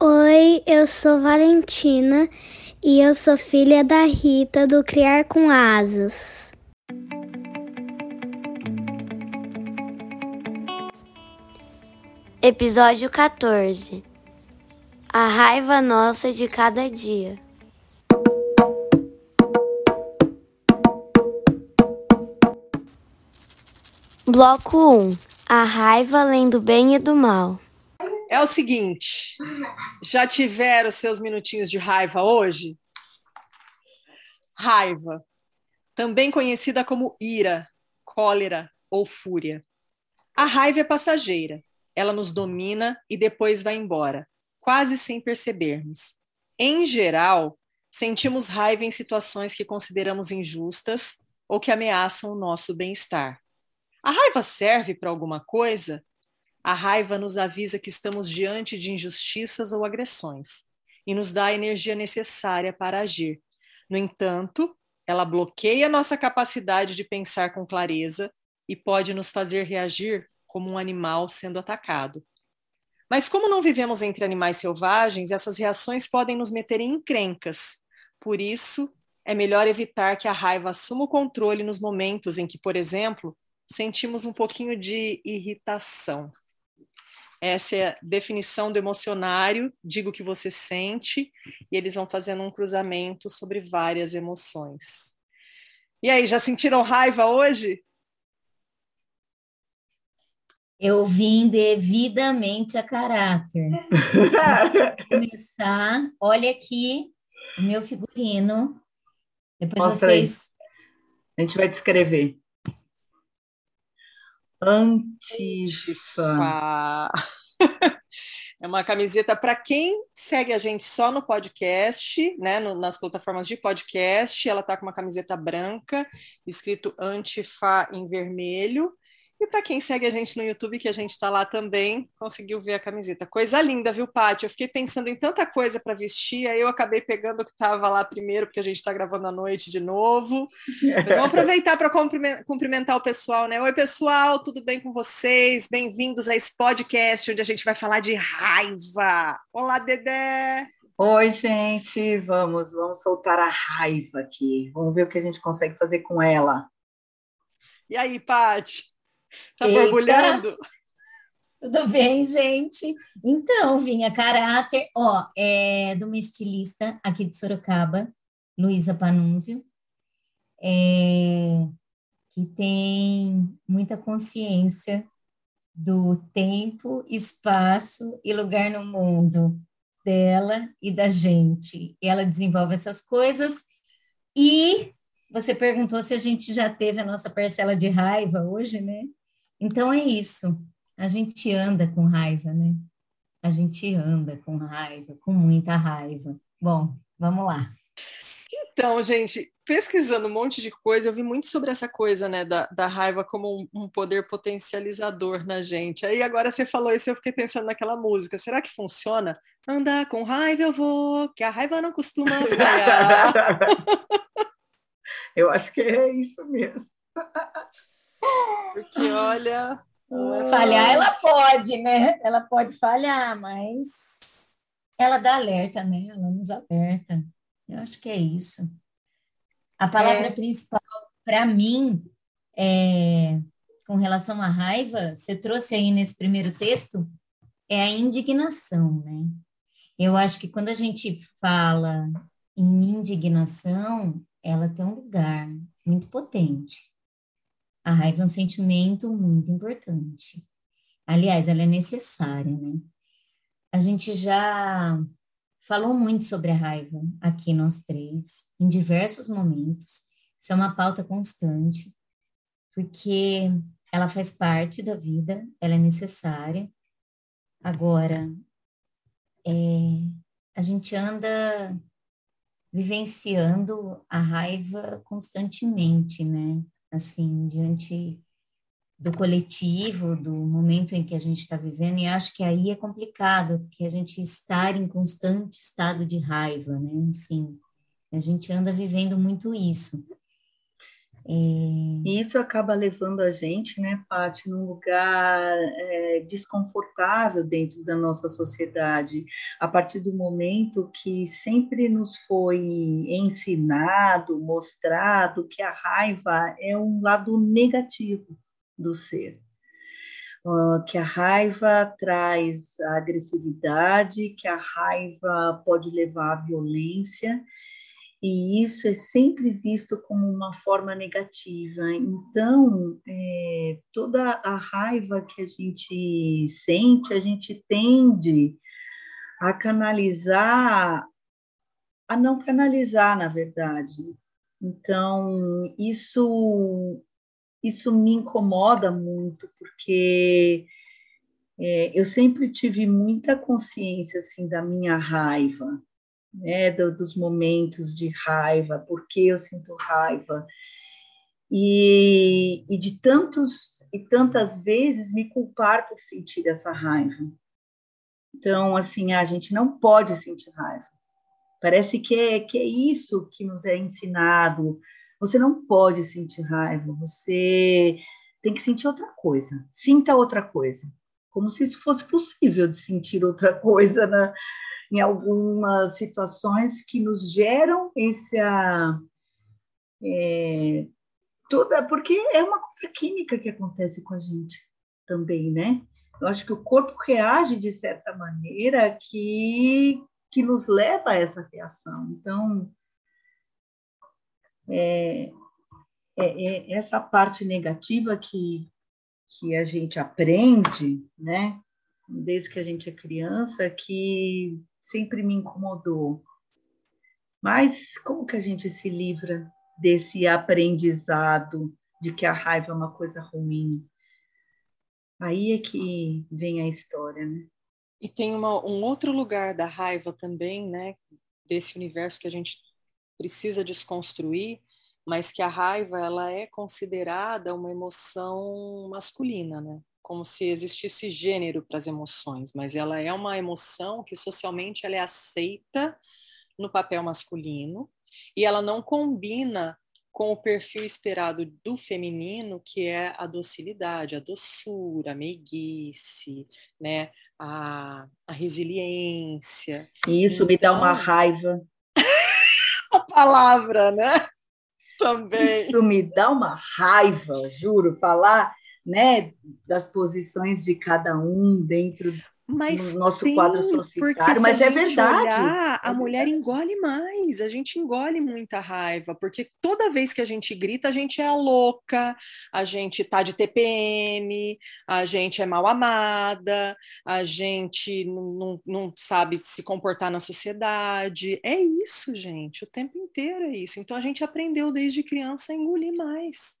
Oi, eu sou Valentina e eu sou filha da Rita do Criar com Asas. Episódio 14 A raiva nossa de cada dia. Bloco 1 A raiva além do bem e do mal. É o seguinte, já tiveram seus minutinhos de raiva hoje? Raiva, também conhecida como ira, cólera ou fúria. A raiva é passageira, ela nos domina e depois vai embora, quase sem percebermos. Em geral, sentimos raiva em situações que consideramos injustas ou que ameaçam o nosso bem-estar. A raiva serve para alguma coisa? A raiva nos avisa que estamos diante de injustiças ou agressões e nos dá a energia necessária para agir. No entanto, ela bloqueia nossa capacidade de pensar com clareza e pode nos fazer reagir como um animal sendo atacado. Mas como não vivemos entre animais selvagens, essas reações podem nos meter em encrencas. Por isso, é melhor evitar que a raiva assuma o controle nos momentos em que, por exemplo, sentimos um pouquinho de irritação. Essa é a definição do emocionário, digo o que você sente, e eles vão fazendo um cruzamento sobre várias emoções. E aí, já sentiram raiva hoje? Eu vim devidamente a caráter. começar, olha aqui o meu figurino. Depois Mostra vocês. Aí. A gente vai descrever. Antifa. É uma camiseta para quem segue a gente só no podcast, né, no, nas plataformas de podcast. Ela tá com uma camiseta branca, escrito Antifa em vermelho. E para quem segue a gente no YouTube, que a gente está lá também, conseguiu ver a camiseta. Coisa linda, viu, Paty? Eu fiquei pensando em tanta coisa para vestir, aí eu acabei pegando o que estava lá primeiro, porque a gente está gravando à noite de novo. Mas vamos aproveitar para cumprimentar o pessoal, né? Oi, pessoal, tudo bem com vocês? Bem-vindos a esse podcast onde a gente vai falar de raiva. Olá, Dedé! Oi, gente, vamos, vamos soltar a raiva aqui. Vamos ver o que a gente consegue fazer com ela. E aí, Paty? Tá Eita. borbulhando? Tudo bem, gente? Então, Vinha, caráter, ó, é de uma estilista aqui de Sorocaba, Luísa Panúzio, é, que tem muita consciência do tempo, espaço e lugar no mundo dela e da gente. E ela desenvolve essas coisas e você perguntou se a gente já teve a nossa parcela de raiva hoje, né? Então é isso. A gente anda com raiva, né? A gente anda com raiva, com muita raiva. Bom, vamos lá. Então, gente, pesquisando um monte de coisa, eu vi muito sobre essa coisa, né, da, da raiva como um, um, poder potencializador na gente. Aí agora você falou isso, eu fiquei pensando naquela música. Será que funciona? Andar com raiva eu vou, que a raiva não costuma falhar. eu acho que é isso mesmo. Porque olha. É falhar ela pode, né? Ela pode falhar, mas ela dá alerta, né? Ela nos alerta. Eu acho que é isso. A palavra é. principal para mim é, com relação à raiva, você trouxe aí nesse primeiro texto, é a indignação, né? Eu acho que quando a gente fala em indignação, ela tem um lugar muito potente. A raiva é um sentimento muito importante. Aliás, ela é necessária, né? A gente já falou muito sobre a raiva aqui nós três, em diversos momentos. Isso é uma pauta constante, porque ela faz parte da vida, ela é necessária. Agora, é, a gente anda vivenciando a raiva constantemente, né? Assim, diante do coletivo, do momento em que a gente está vivendo, e acho que aí é complicado, porque a gente estar em constante estado de raiva, né? Assim, a gente anda vivendo muito isso. E isso acaba levando a gente, né, Paty, num lugar é, desconfortável dentro da nossa sociedade, a partir do momento que sempre nos foi ensinado, mostrado que a raiva é um lado negativo do ser. Uh, que a raiva traz a agressividade, que a raiva pode levar à violência, e isso é sempre visto como uma forma negativa. Então, é, toda a raiva que a gente sente, a gente tende a canalizar, a não canalizar, na verdade. Então, isso, isso me incomoda muito, porque é, eu sempre tive muita consciência assim da minha raiva né, do, dos momentos de raiva, por que eu sinto raiva, e, e de tantos e tantas vezes me culpar por sentir essa raiva. Então, assim, a gente não pode sentir raiva. Parece que é, que é isso que nos é ensinado. Você não pode sentir raiva, você tem que sentir outra coisa. Sinta outra coisa. Como se isso fosse possível de sentir outra coisa na, em algumas situações que nos geram essa. É, toda, porque é uma coisa química que acontece com a gente também, né? Eu acho que o corpo reage de certa maneira que, que nos leva a essa reação. Então, é, é, é essa parte negativa que, que a gente aprende, né? Desde que a gente é criança, que sempre me incomodou. Mas como que a gente se livra desse aprendizado de que a raiva é uma coisa ruim? Aí é que vem a história, né? E tem uma, um outro lugar da raiva também, né? Desse universo que a gente precisa desconstruir, mas que a raiva ela é considerada uma emoção masculina, né? Como se existisse gênero para as emoções, mas ela é uma emoção que socialmente ela é aceita no papel masculino e ela não combina com o perfil esperado do feminino, que é a docilidade, a doçura, a meiguice, né? a, a resiliência. Isso então, me dá uma então raiva. a palavra, né? Também. Isso me dá uma raiva, juro, falar né, das posições de cada um dentro mas no nosso sim, quadro societário, mas é verdade. Olhar, a é mulher verdade. engole mais, a gente engole muita raiva, porque toda vez que a gente grita, a gente é louca, a gente tá de TPM, a gente é mal amada, a gente não, não, não sabe se comportar na sociedade. É isso, gente, o tempo inteiro é isso. Então a gente aprendeu desde criança a engolir mais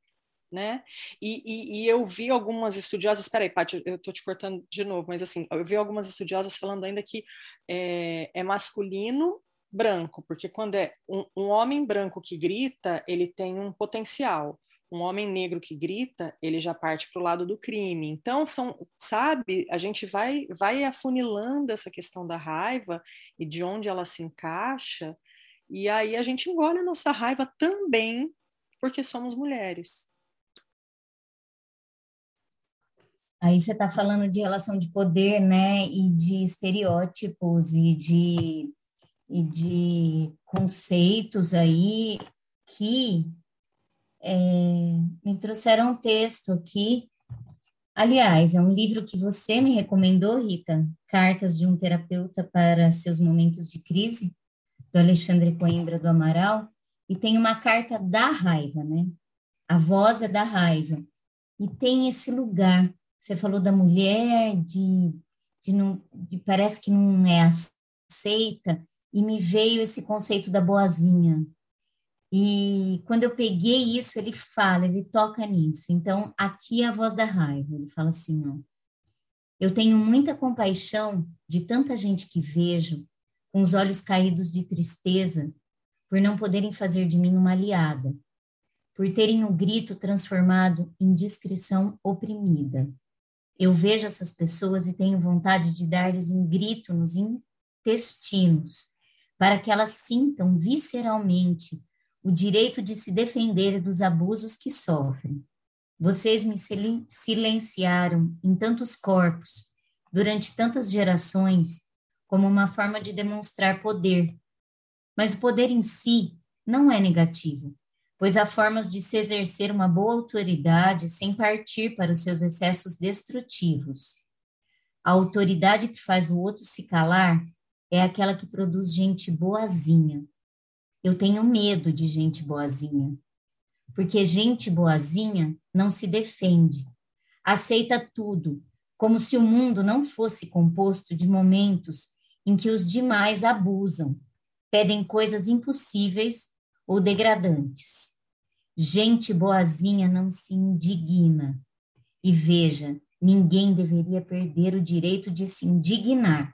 né? E, e, e, eu vi algumas estudiosas, espera aí, Paty, eu estou te cortando de novo, mas assim, eu vi algumas estudiosas falando ainda que é, é masculino branco, porque quando é um, um, homem branco que grita, ele tem um potencial. Um homem negro que grita, ele já parte para o lado do crime. Então, são, sabe, a gente vai, vai afunilando essa questão da raiva e de onde ela se encaixa, e aí a gente engole a nossa raiva também porque somos mulheres. Aí você está falando de relação de poder, né, e de estereótipos e de, e de conceitos aí que é, me trouxeram um texto aqui. Aliás, é um livro que você me recomendou, Rita, Cartas de um Terapeuta para Seus Momentos de Crise, do Alexandre Coimbra do Amaral, e tem uma carta da raiva, né? A voz é da raiva. E tem esse lugar você falou da mulher, de, de, não, de parece que não é aceita, e me veio esse conceito da boazinha. E quando eu peguei isso, ele fala, ele toca nisso. Então, aqui é a voz da raiva. Ele fala assim, ó. Eu tenho muita compaixão de tanta gente que vejo com os olhos caídos de tristeza, por não poderem fazer de mim uma aliada, por terem o grito transformado em discrição oprimida. Eu vejo essas pessoas e tenho vontade de dar-lhes um grito nos intestinos, para que elas sintam visceralmente o direito de se defender dos abusos que sofrem. Vocês me silenciaram em tantos corpos, durante tantas gerações, como uma forma de demonstrar poder. Mas o poder em si não é negativo, pois há formas de se exercer uma boa autoridade sem partir para os seus excessos destrutivos. A autoridade que faz o outro se calar é aquela que produz gente boazinha. Eu tenho medo de gente boazinha, porque gente boazinha não se defende, aceita tudo, como se o mundo não fosse composto de momentos em que os demais abusam, pedem coisas impossíveis ou degradantes. Gente boazinha não se indigna. E veja, ninguém deveria perder o direito de se indignar.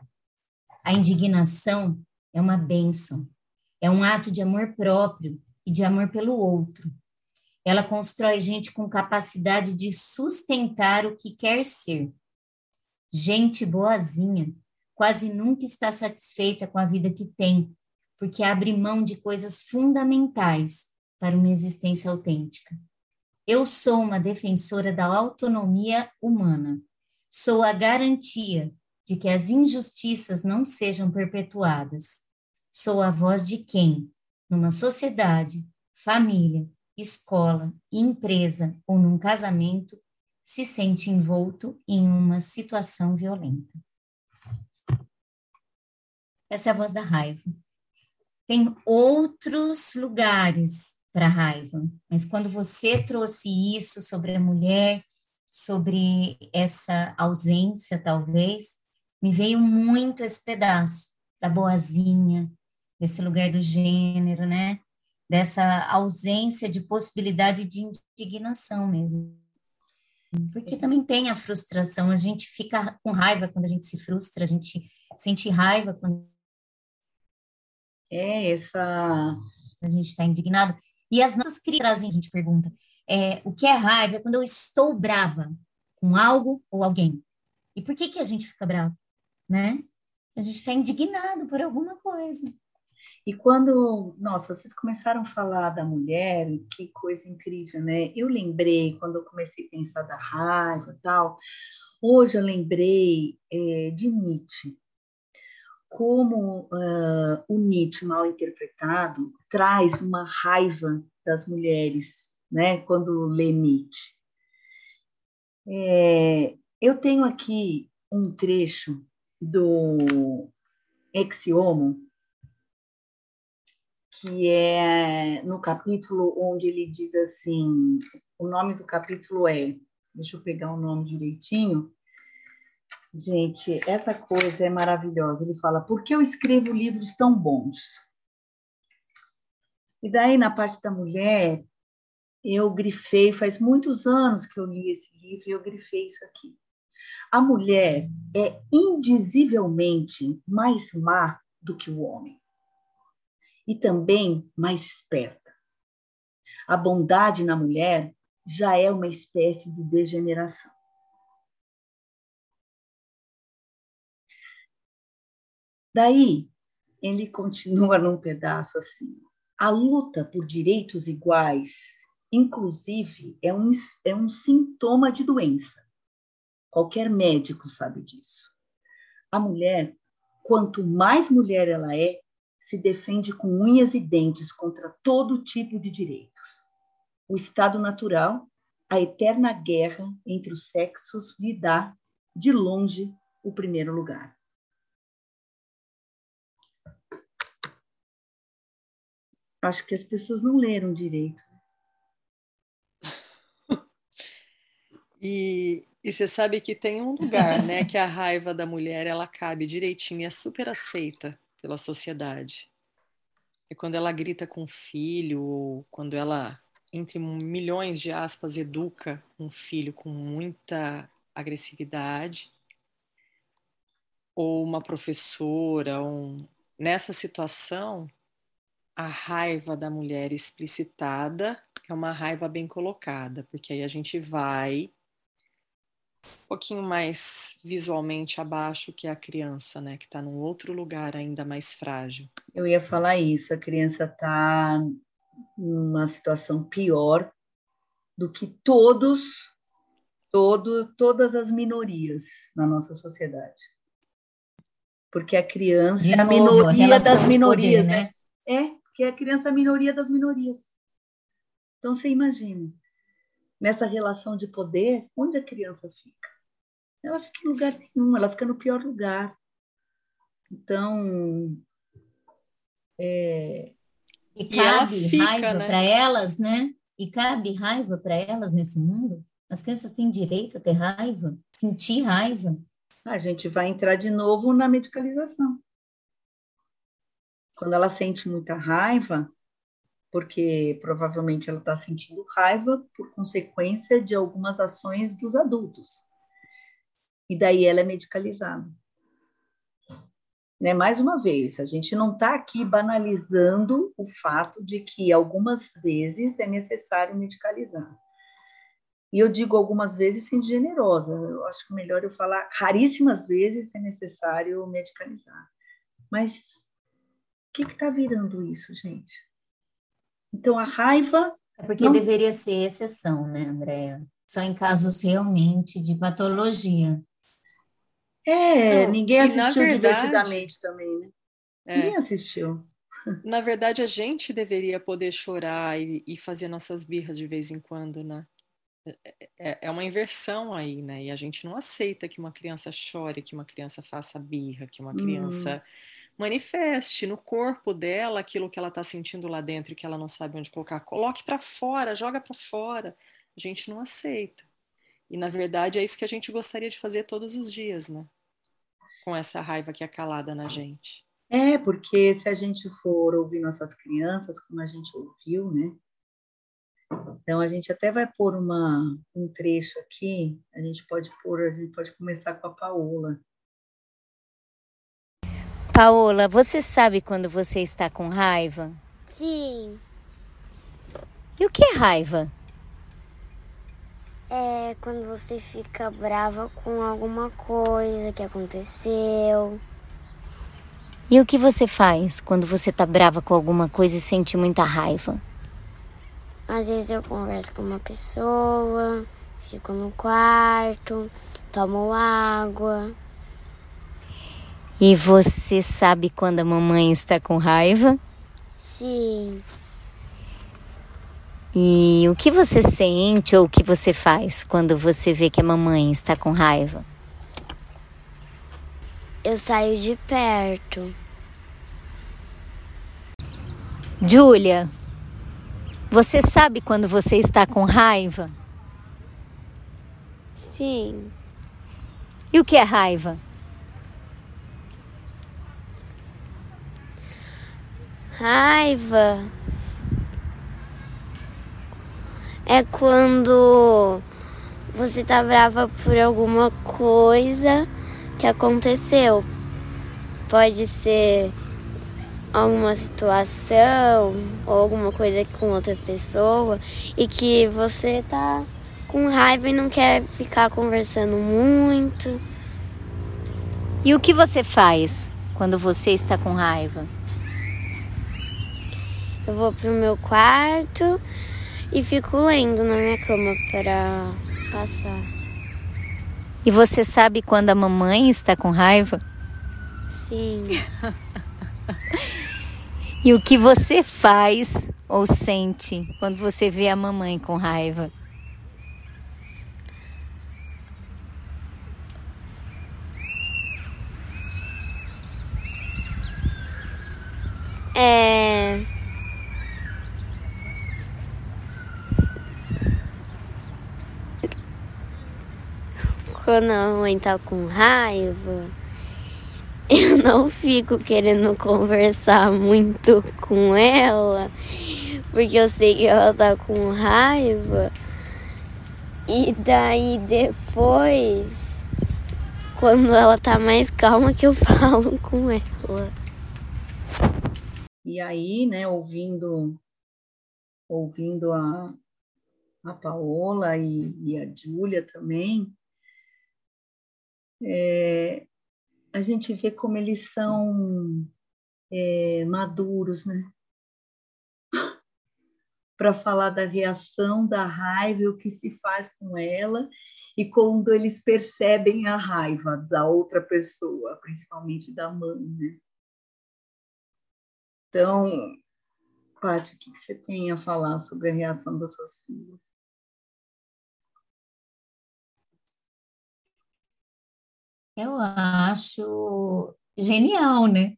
A indignação é uma bênção, é um ato de amor próprio e de amor pelo outro. Ela constrói gente com capacidade de sustentar o que quer ser. Gente boazinha quase nunca está satisfeita com a vida que tem, porque abre mão de coisas fundamentais para uma existência autêntica. Eu sou uma defensora da autonomia humana. Sou a garantia de que as injustiças não sejam perpetuadas. Sou a voz de quem, numa sociedade, família, escola, empresa ou num casamento, se sente envolto em uma situação violenta. Essa é a voz da raiva. Tem outros lugares para raiva, mas quando você trouxe isso sobre a mulher, sobre essa ausência, talvez, me veio muito esse pedaço da boazinha, desse lugar do gênero, né? dessa ausência de possibilidade de indignação mesmo. Porque também tem a frustração, a gente fica com raiva quando a gente se frustra, a gente sente raiva quando é essa a gente está indignado. E as nossas crianças, a gente pergunta, é, o que é raiva? É quando eu estou brava com algo ou alguém. E por que que a gente fica bravo, né? A gente está indignado por alguma coisa. E quando, nossa, vocês começaram a falar da mulher, que coisa incrível, né? Eu lembrei, quando eu comecei a pensar da raiva e tal, hoje eu lembrei é, de Nietzsche. Como uh, o Nietzsche, mal interpretado, traz uma raiva das mulheres, né? Quando lê Nietzsche. É, eu tenho aqui um trecho do Ex Homo, que é no capítulo onde ele diz assim: o nome do capítulo é, deixa eu pegar o nome direitinho. Gente, essa coisa é maravilhosa. Ele fala: por que eu escrevo livros tão bons? E daí, na parte da mulher, eu grifei, faz muitos anos que eu li esse livro e eu grifei isso aqui. A mulher é indizivelmente mais má do que o homem e também mais esperta. A bondade na mulher já é uma espécie de degeneração. Daí, ele continua num pedaço assim: a luta por direitos iguais, inclusive, é um, é um sintoma de doença. Qualquer médico sabe disso. A mulher, quanto mais mulher ela é, se defende com unhas e dentes contra todo tipo de direitos. O estado natural, a eterna guerra entre os sexos, lhe dá, de longe, o primeiro lugar. Acho que as pessoas não leram direito. E, e você sabe que tem um lugar, né, que a raiva da mulher ela cabe direitinho, é super aceita pela sociedade. E quando ela grita com o filho, ou quando ela, entre milhões de aspas, educa um filho com muita agressividade, ou uma professora, um, nessa situação, a raiva da mulher explicitada é uma raiva bem colocada, porque aí a gente vai um pouquinho mais visualmente abaixo que a criança, né, que está num outro lugar ainda mais frágil. Eu ia falar isso, a criança está numa situação pior do que todos, todo, todas as minorias na nossa sociedade. Porque a criança é a minoria das minorias, poder, né? né? É, a criança é a minoria das minorias. Então você imagina, nessa relação de poder, onde a criança fica? Ela fica em lugar nenhum, ela fica no pior lugar. Então, é... E cabe e raiva né? para elas, né? E cabe raiva para elas nesse mundo? As crianças têm direito a ter raiva, sentir raiva. A gente vai entrar de novo na medicalização. Quando ela sente muita raiva, porque provavelmente ela está sentindo raiva por consequência de algumas ações dos adultos. E daí ela é medicalizada. Né? Mais uma vez, a gente não está aqui banalizando o fato de que algumas vezes é necessário medicalizar. E eu digo algumas vezes sendo generosa, eu acho que melhor eu falar raríssimas vezes é necessário medicalizar. Mas que está virando isso, gente? Então, a raiva. É porque não... deveria ser exceção, né, Andréa? Só em casos realmente de patologia. É, não, ninguém assistiu verdade, divertidamente também, né? É, ninguém assistiu. Na verdade, a gente deveria poder chorar e, e fazer nossas birras de vez em quando, né? É, é, é uma inversão aí, né? E a gente não aceita que uma criança chore, que uma criança faça birra, que uma criança hum. Manifeste no corpo dela aquilo que ela está sentindo lá dentro e que ela não sabe onde colocar. Coloque para fora, joga para fora. A gente não aceita. E na verdade é isso que a gente gostaria de fazer todos os dias, né? Com essa raiva que é calada na gente. É, porque se a gente for ouvir nossas crianças, como a gente ouviu, né? Então a gente até vai pôr uma, um trecho aqui, a gente pode pôr, a gente pode começar com a Paola. Paola, você sabe quando você está com raiva? Sim. E o que é raiva? é quando você fica brava com alguma coisa que aconteceu. E o que você faz quando você tá brava com alguma coisa e sente muita raiva? Às vezes eu converso com uma pessoa, fico no quarto, tomo água. E você sabe quando a mamãe está com raiva? Sim. E o que você sente ou o que você faz quando você vê que a mamãe está com raiva? Eu saio de perto. Júlia, você sabe quando você está com raiva? Sim. E o que é raiva? Raiva é quando você tá brava por alguma coisa que aconteceu. Pode ser alguma situação ou alguma coisa com outra pessoa e que você tá com raiva e não quer ficar conversando muito. E o que você faz quando você está com raiva? Eu vou pro meu quarto e fico lendo na minha cama para passar. E você sabe quando a mamãe está com raiva? Sim. e o que você faz ou sente quando você vê a mamãe com raiva? É quando a mãe tá com raiva, eu não fico querendo conversar muito com ela, porque eu sei que ela tá com raiva. E daí depois, quando ela tá mais calma, que eu falo com ela. E aí, né, ouvindo, ouvindo a, a Paola e, e a Júlia também, é, a gente vê como eles são é, maduros, né? Para falar da reação da raiva, o que se faz com ela e quando eles percebem a raiva da outra pessoa, principalmente da mãe, né? Então, Paty, o que você tem a falar sobre a reação das suas filhas? Eu acho genial, né?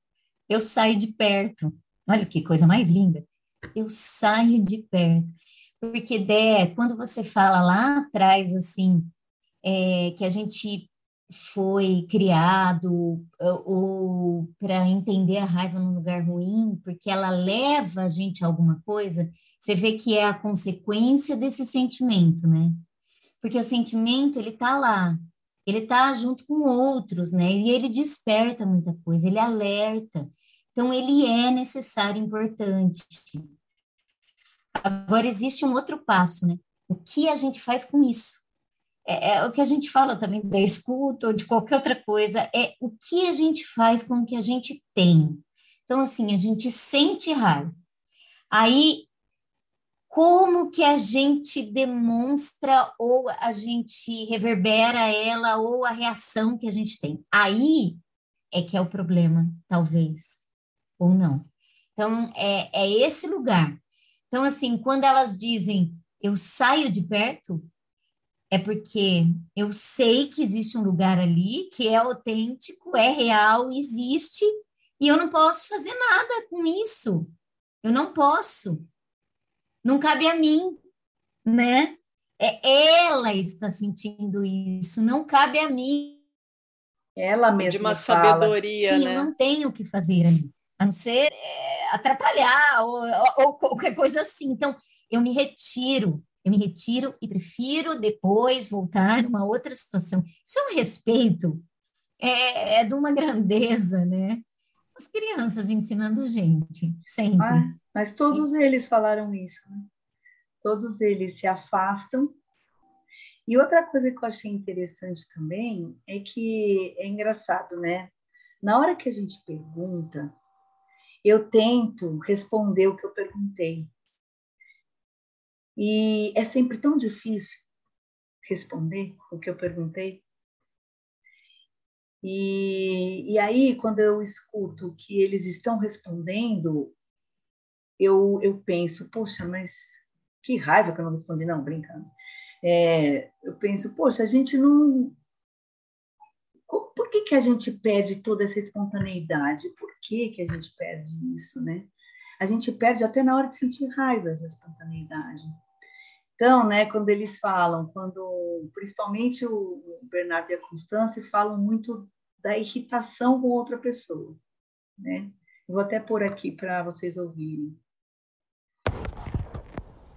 Eu saio de perto. Olha que coisa mais linda. Eu saio de perto. Porque, Dé, quando você fala lá atrás, assim, é, que a gente foi criado ou para entender a raiva num lugar ruim, porque ela leva a gente a alguma coisa, você vê que é a consequência desse sentimento, né? Porque o sentimento, ele tá lá, ele tá junto com outros, né? E ele desperta muita coisa, ele alerta. Então, ele é necessário, importante. Agora, existe um outro passo, né? O que a gente faz com isso? É, é, o que a gente fala também da escuta ou de qualquer outra coisa, é o que a gente faz com o que a gente tem. Então, assim, a gente sente raiva. Aí, como que a gente demonstra ou a gente reverbera ela ou a reação que a gente tem? Aí é que é o problema, talvez, ou não. Então, é, é esse lugar. Então, assim, quando elas dizem eu saio de perto, é porque eu sei que existe um lugar ali que é autêntico, é real, existe, e eu não posso fazer nada com isso. Eu não posso. Não cabe a mim, né? É ela está sentindo isso, não cabe a mim. Ela mesma de uma fala. sabedoria, Sim, né? Eu não tenho o que fazer ali, a não ser é, atrapalhar ou, ou, ou qualquer coisa assim. Então, eu me retiro, eu me retiro e prefiro depois voltar numa outra situação. Isso é um respeito, é, é de uma grandeza, né? As crianças ensinando a gente, sempre. Ah, mas todos eles falaram isso, né? Todos eles se afastam. E outra coisa que eu achei interessante também é que é engraçado, né? Na hora que a gente pergunta, eu tento responder o que eu perguntei. E é sempre tão difícil responder o que eu perguntei. E, e aí, quando eu escuto que eles estão respondendo, eu, eu penso, poxa, mas que raiva que eu não respondi, não, brincando. É, eu penso, poxa, a gente não. Por que, que a gente perde toda essa espontaneidade? Por que, que a gente perde isso, né? A gente perde até na hora de sentir raiva essa espontaneidade. Então, né, quando eles falam, quando principalmente o Bernardo e a Constância falam muito da irritação com outra pessoa, né? Vou até pôr aqui para vocês ouvirem.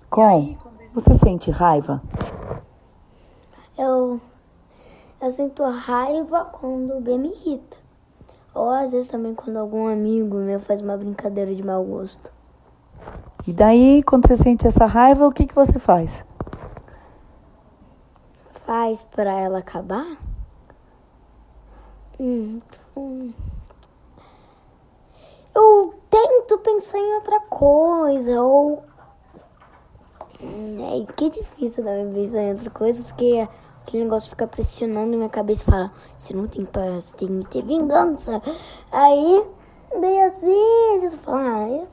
Com, você sente raiva? Eu, eu sinto raiva quando o B me irrita. Ou às vezes também quando algum amigo meu faz uma brincadeira de mau gosto. E daí, quando você sente essa raiva, o que, que você faz? Faz pra ela acabar? Hum, hum. Eu tento pensar em outra coisa, ou. Hum, É que difícil também pensar em outra coisa, porque aquele negócio fica pressionando na minha cabeça e fala: você não tem paz, tem que ter vingança. Aí, daí às vezes eu falo: ah,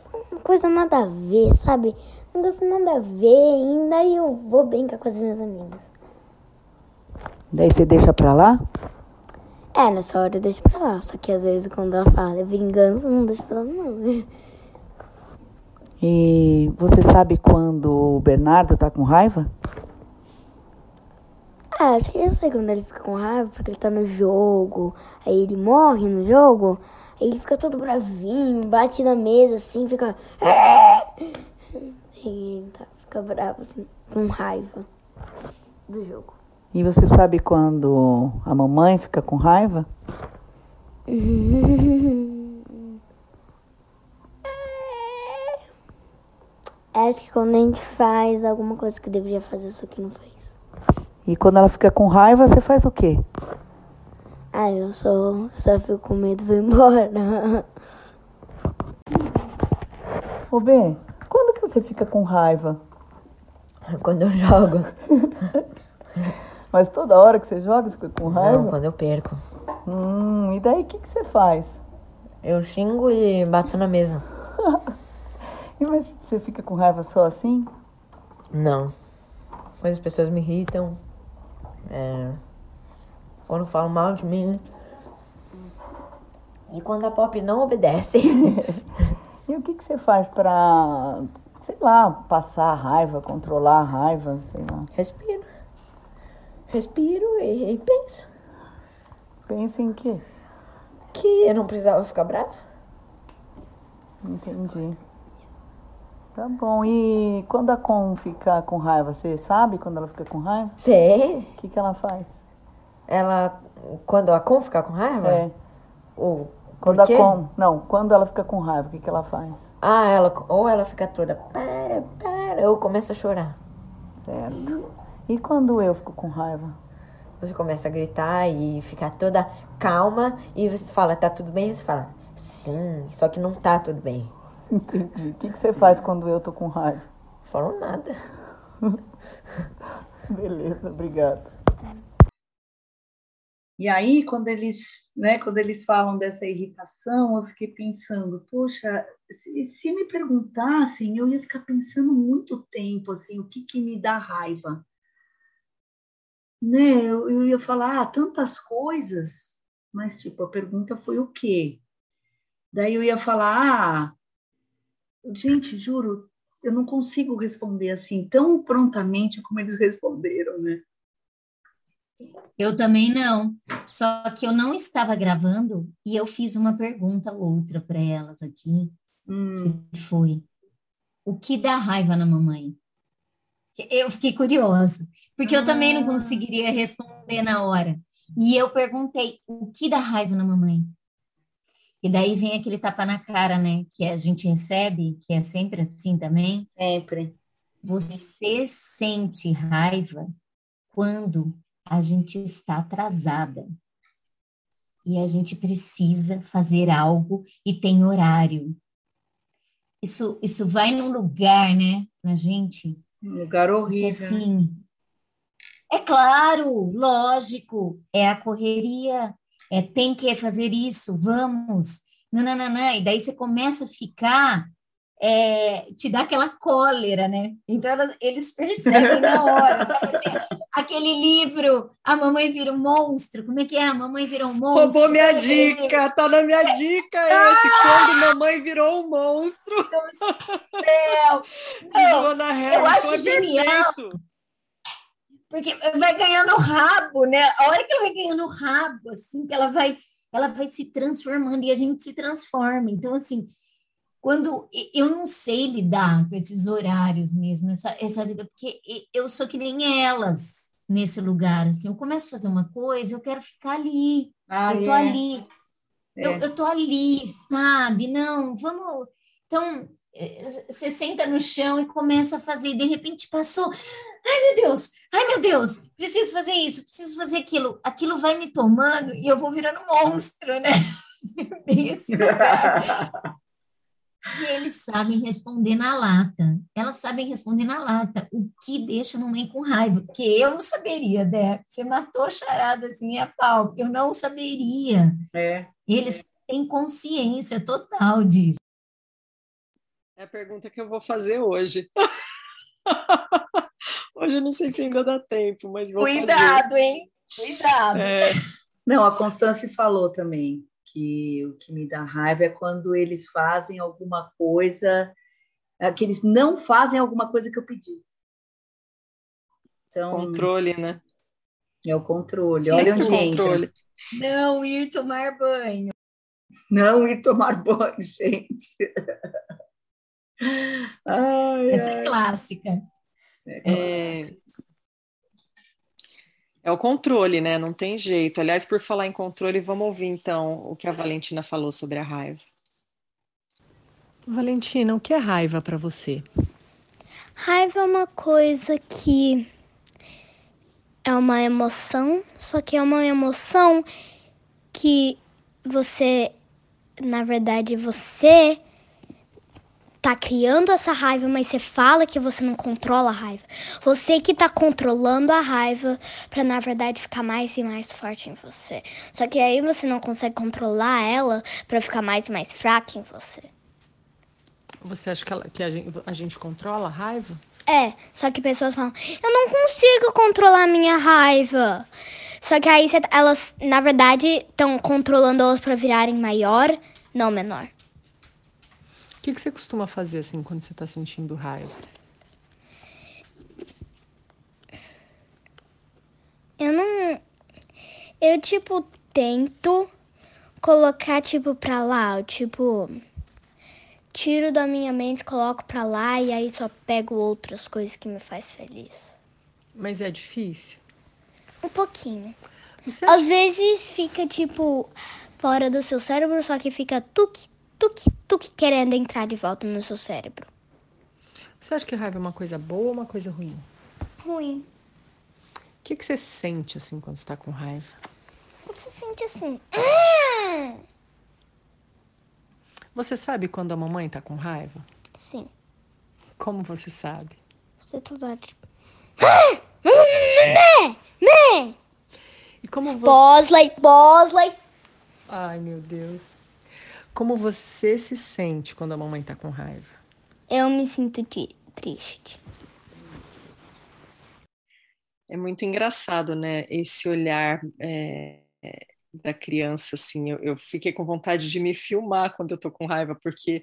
coisa nada a ver, sabe? Um negócio nada a ver, e daí eu vou brincar com as minhas amigas. Daí você deixa pra lá? É, nessa hora eu deixo pra lá. Só que às vezes quando ela fala vingança, eu não deixo pra lá, não. E você sabe quando o Bernardo tá com raiva? Ah, acho que eu sei quando ele fica com raiva, porque ele tá no jogo, aí ele morre no jogo, ele fica todo bravinho, bate na mesa assim, fica. E ele tá, fica bravo, assim, com raiva do jogo. E você sabe quando a mamãe fica com raiva? Acho que quando a gente faz alguma coisa que deveria fazer, só que não fez. E quando ela fica com raiva, você faz o quê? Ah, eu só, só fico com medo e vou embora. Ô, B, quando que você fica com raiva? Quando eu jogo. Mas toda hora que você joga, você fica com raiva? Não, quando eu perco. Hum, e daí o que, que você faz? Eu xingo e bato na mesa. e mas você fica com raiva só assim? Não. Quando as pessoas me irritam, é... quando falam mal de mim. E quando a Pop não obedece. e o que, que você faz pra, sei lá, passar a raiva, controlar a raiva, sei lá? Respiro. Respiro e, e penso. Pensa em quê? Que eu não precisava ficar brava. Entendi. Tá bom. E quando a Con fica com raiva, você sabe quando ela fica com raiva? Sei. O que, que ela faz? Ela. Quando a Con fica com raiva? É. Ou. Quando a Con. Não, quando ela fica com raiva, o que, que ela faz? Ah, ela. Ou ela fica toda. Para, para. Ou começa a chorar. Certo. E quando eu fico com raiva? Você começa a gritar e ficar toda calma e você fala, tá tudo bem? Você fala, sim, só que não tá tudo bem. Entendi. O que, que você faz quando eu tô com raiva? Falo nada. Beleza, obrigado. E aí, quando eles, né, quando eles falam dessa irritação, eu fiquei pensando, poxa, se, se me perguntassem, eu ia ficar pensando muito tempo, assim, o que que me dá raiva? Né, eu, eu ia falar, ah, tantas coisas, mas, tipo, a pergunta foi o quê? Daí eu ia falar, ah, gente, juro, eu não consigo responder assim tão prontamente como eles responderam, né? Eu também não. Só que eu não estava gravando e eu fiz uma pergunta ou outra para elas aqui. Hum. Que foi: o que dá raiva na mamãe? Eu fiquei curiosa, porque ah. eu também não conseguiria responder na hora. E eu perguntei: o que dá raiva na mamãe? E daí vem aquele tapa na cara, né? Que a gente recebe, que é sempre assim também. Sempre. Você sente raiva quando a gente está atrasada e a gente precisa fazer algo e tem horário. Isso, isso vai num lugar, né, na gente. Um lugar horrível. Que, assim, é claro, lógico, é a correria, é tem que fazer isso, vamos, nananã, e daí você começa a ficar é, te dá aquela cólera, né? Então elas, eles percebem na hora, sabe assim, aquele livro, a mamãe vira um monstro, como é que é? A mamãe virou um monstro. Roubou minha dica, tá na minha dica esse, ah! quando mamãe virou um monstro. Do céu! Não, eu acho genial. Porque vai ganhando rabo, né? A hora que ela vai ganhando rabo, assim, que ela vai, ela vai se transformando e a gente se transforma. Então, assim, quando eu não sei lidar com esses horários mesmo, essa, essa vida, porque eu sou que nem elas nesse lugar, assim, eu começo a fazer uma coisa, eu quero ficar ali, ah, eu tô é. ali, é. eu, eu tô ali, sabe? Não, vamos. Então, eh, você senta no chão e começa a fazer, e de repente passou, ai meu Deus, ai meu Deus, preciso fazer isso, preciso fazer aquilo, aquilo vai me tomando e eu vou virando monstro, né? Esse lugar. E eles sabem responder na lata. Elas sabem responder na lata, o que deixa a mamãe com raiva. Porque eu não saberia, Dé. Você matou a charada assim a pau. Eu não saberia. É. Eles têm consciência total disso. É a pergunta que eu vou fazer hoje. hoje eu não sei se ainda dá tempo, mas vou Cuidado, fazer. hein? Cuidado. É. Não, a Constância falou também que o que me dá raiva é quando eles fazem alguma coisa, é, que eles não fazem alguma coisa que eu pedi. Então, controle, né? É o controle. Sim, Olha onde controle. entra. Não ir tomar banho. Não ir tomar banho, gente. Ai, Essa ai. é clássica. É, é, é o controle, né? Não tem jeito. Aliás, por falar em controle, vamos ouvir então o que a Valentina falou sobre a raiva. Valentina, o que é raiva para você? Raiva é uma coisa que é uma emoção, só que é uma emoção que você, na verdade, você tá criando essa raiva, mas você fala que você não controla a raiva. Você que tá controlando a raiva para na verdade ficar mais e mais forte em você. Só que aí você não consegue controlar ela para ficar mais e mais fraca em você. Você acha que, ela, que a, gente, a gente controla a raiva? É, só que pessoas falam, eu não consigo controlar a minha raiva. Só que aí elas, na verdade, estão controlando elas para virarem maior, não menor que, que você costuma fazer assim quando você está sentindo raiva? Eu não. Eu, tipo, tento colocar, tipo, pra lá. Eu, tipo, tiro da minha mente, coloco pra lá e aí só pego outras coisas que me faz feliz. Mas é difícil? Um pouquinho. Às vezes fica, tipo, fora do seu cérebro, só que fica tuque, tuque, tuque querendo entrar de volta no seu cérebro. Você acha que raiva é uma coisa boa ou uma coisa ruim? Ruim. O que, que você sente assim quando está com raiva? Você sente assim. Você sabe quando a mamãe está com raiva? Sim. Como você sabe? Você tá tipo. Mé! Mé! E como você. Bosley, Bosley! Ai, meu Deus. Como você se sente quando a mamãe tá com raiva? Eu me sinto triste. É muito engraçado, né? Esse olhar é, da criança, assim. Eu, eu, fiquei com vontade de me filmar quando eu tô com raiva, porque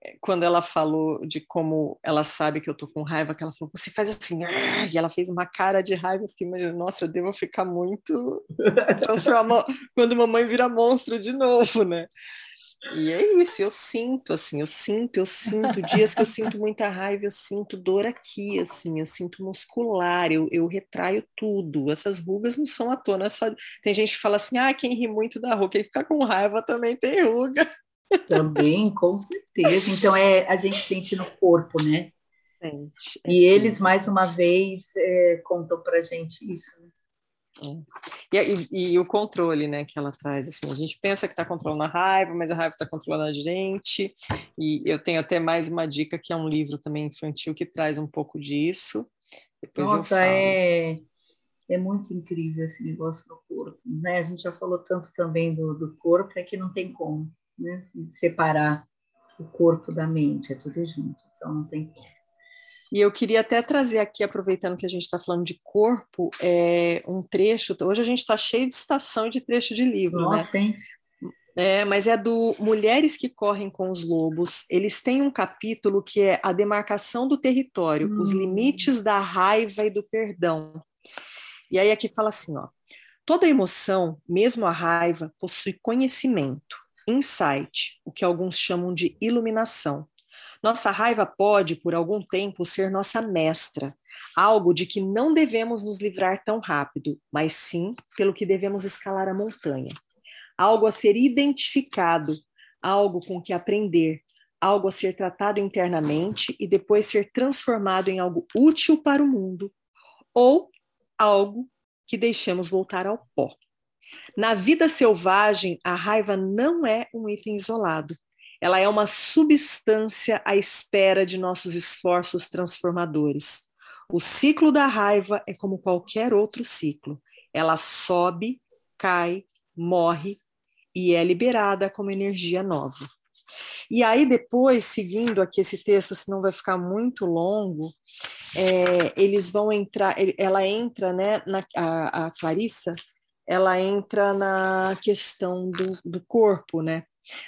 é, quando ela falou de como ela sabe que eu tô com raiva, que ela falou, você faz assim, ah", e ela fez uma cara de raiva, eu fiquei imaginando, nossa, eu devo ficar muito. quando mamãe vira monstro de novo, né? E é isso, eu sinto, assim, eu sinto, eu sinto, dias que eu sinto muita raiva, eu sinto dor aqui, assim, eu sinto muscular, eu, eu retraio tudo. Essas rugas não são à toa, não é só. Tem gente que fala assim, ah, quem ri muito da ruga, quem fica com raiva também tem ruga. Também, com certeza. Então, é, a gente sente no corpo, né? Sente. É e eles, mais uma vez, é, contam pra gente isso, né? É. E, e, e, o controle, né, que ela traz, assim, a gente pensa que está controlando a raiva, mas a raiva está controlando a gente, e eu tenho até mais uma dica, que é um livro também infantil, que traz um pouco disso, Depois Nossa, é, é muito incrível esse negócio do corpo, né, a gente já falou tanto também do, do corpo, é que não tem como, né, separar o corpo da mente, é tudo junto, então não tem como. E eu queria até trazer aqui, aproveitando que a gente está falando de corpo, é, um trecho. Hoje a gente está cheio de estação e de trecho de livro, né? Nossa, né? Hein? É, mas é do Mulheres que Correm com os Lobos. Eles têm um capítulo que é a demarcação do território, hum. os limites da raiva e do perdão. E aí aqui fala assim, ó. Toda emoção, mesmo a raiva, possui conhecimento, insight, o que alguns chamam de iluminação. Nossa raiva pode, por algum tempo, ser nossa mestra, algo de que não devemos nos livrar tão rápido, mas sim pelo que devemos escalar a montanha. Algo a ser identificado, algo com que aprender, algo a ser tratado internamente e depois ser transformado em algo útil para o mundo, ou algo que deixemos voltar ao pó. Na vida selvagem, a raiva não é um item isolado. Ela é uma substância à espera de nossos esforços transformadores. O ciclo da raiva é como qualquer outro ciclo. Ela sobe, cai, morre e é liberada como energia nova. E aí, depois, seguindo aqui esse texto, senão vai ficar muito longo, é, eles vão entrar, ela entra, né, na, a, a Clarissa, ela entra na questão do, do corpo, né?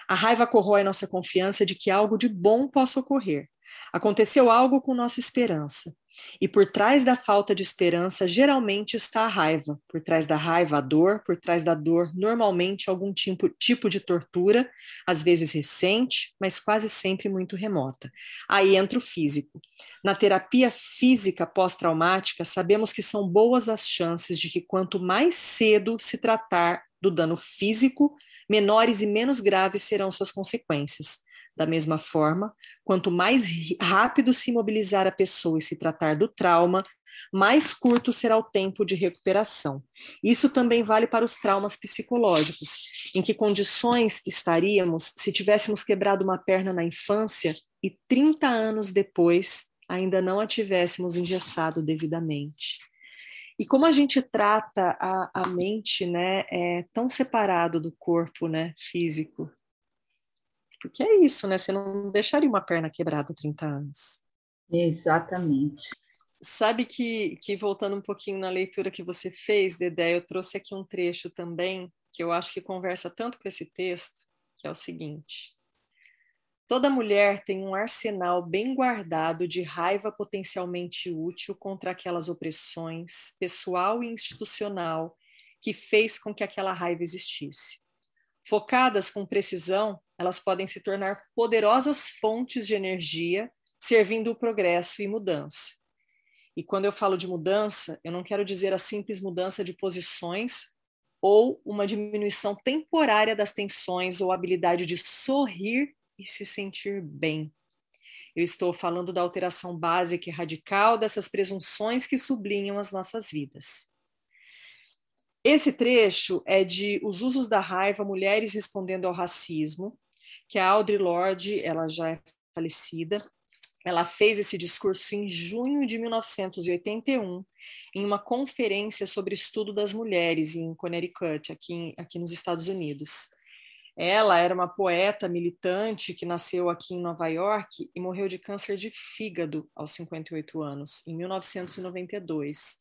A raiva corrói nossa confiança de que algo de bom possa ocorrer. Aconteceu algo com nossa esperança. E por trás da falta de esperança, geralmente está a raiva. Por trás da raiva, a dor. Por trás da dor, normalmente algum tipo, tipo de tortura, às vezes recente, mas quase sempre muito remota. Aí entra o físico. Na terapia física pós-traumática, sabemos que são boas as chances de que quanto mais cedo se tratar do dano físico, menores e menos graves serão suas consequências. Da mesma forma, quanto mais rápido se imobilizar a pessoa e se tratar do trauma, mais curto será o tempo de recuperação. Isso também vale para os traumas psicológicos. Em que condições estaríamos se tivéssemos quebrado uma perna na infância e 30 anos depois ainda não a tivéssemos engessado devidamente? E como a gente trata a, a mente, né, é tão separado do corpo, né, físico. Porque é isso, né? Você não deixaria uma perna quebrada há 30 anos. Exatamente. Sabe que, que voltando um pouquinho na leitura que você fez, Dedé, eu trouxe aqui um trecho também que eu acho que conversa tanto com esse texto, que é o seguinte: Toda mulher tem um arsenal bem guardado de raiva potencialmente útil contra aquelas opressões, pessoal e institucional, que fez com que aquela raiva existisse. Focadas com precisão, elas podem se tornar poderosas fontes de energia, servindo o progresso e mudança. E quando eu falo de mudança, eu não quero dizer a simples mudança de posições ou uma diminuição temporária das tensões ou habilidade de sorrir e se sentir bem. Eu estou falando da alteração básica e radical dessas presunções que sublinham as nossas vidas. Esse trecho é de Os Usos da Raiva, Mulheres Respondendo ao Racismo, que a Audre Lorde, ela já é falecida, ela fez esse discurso em junho de 1981, em uma conferência sobre estudo das mulheres em Connecticut, aqui, aqui nos Estados Unidos. Ela era uma poeta militante que nasceu aqui em Nova York e morreu de câncer de fígado aos 58 anos, em 1992.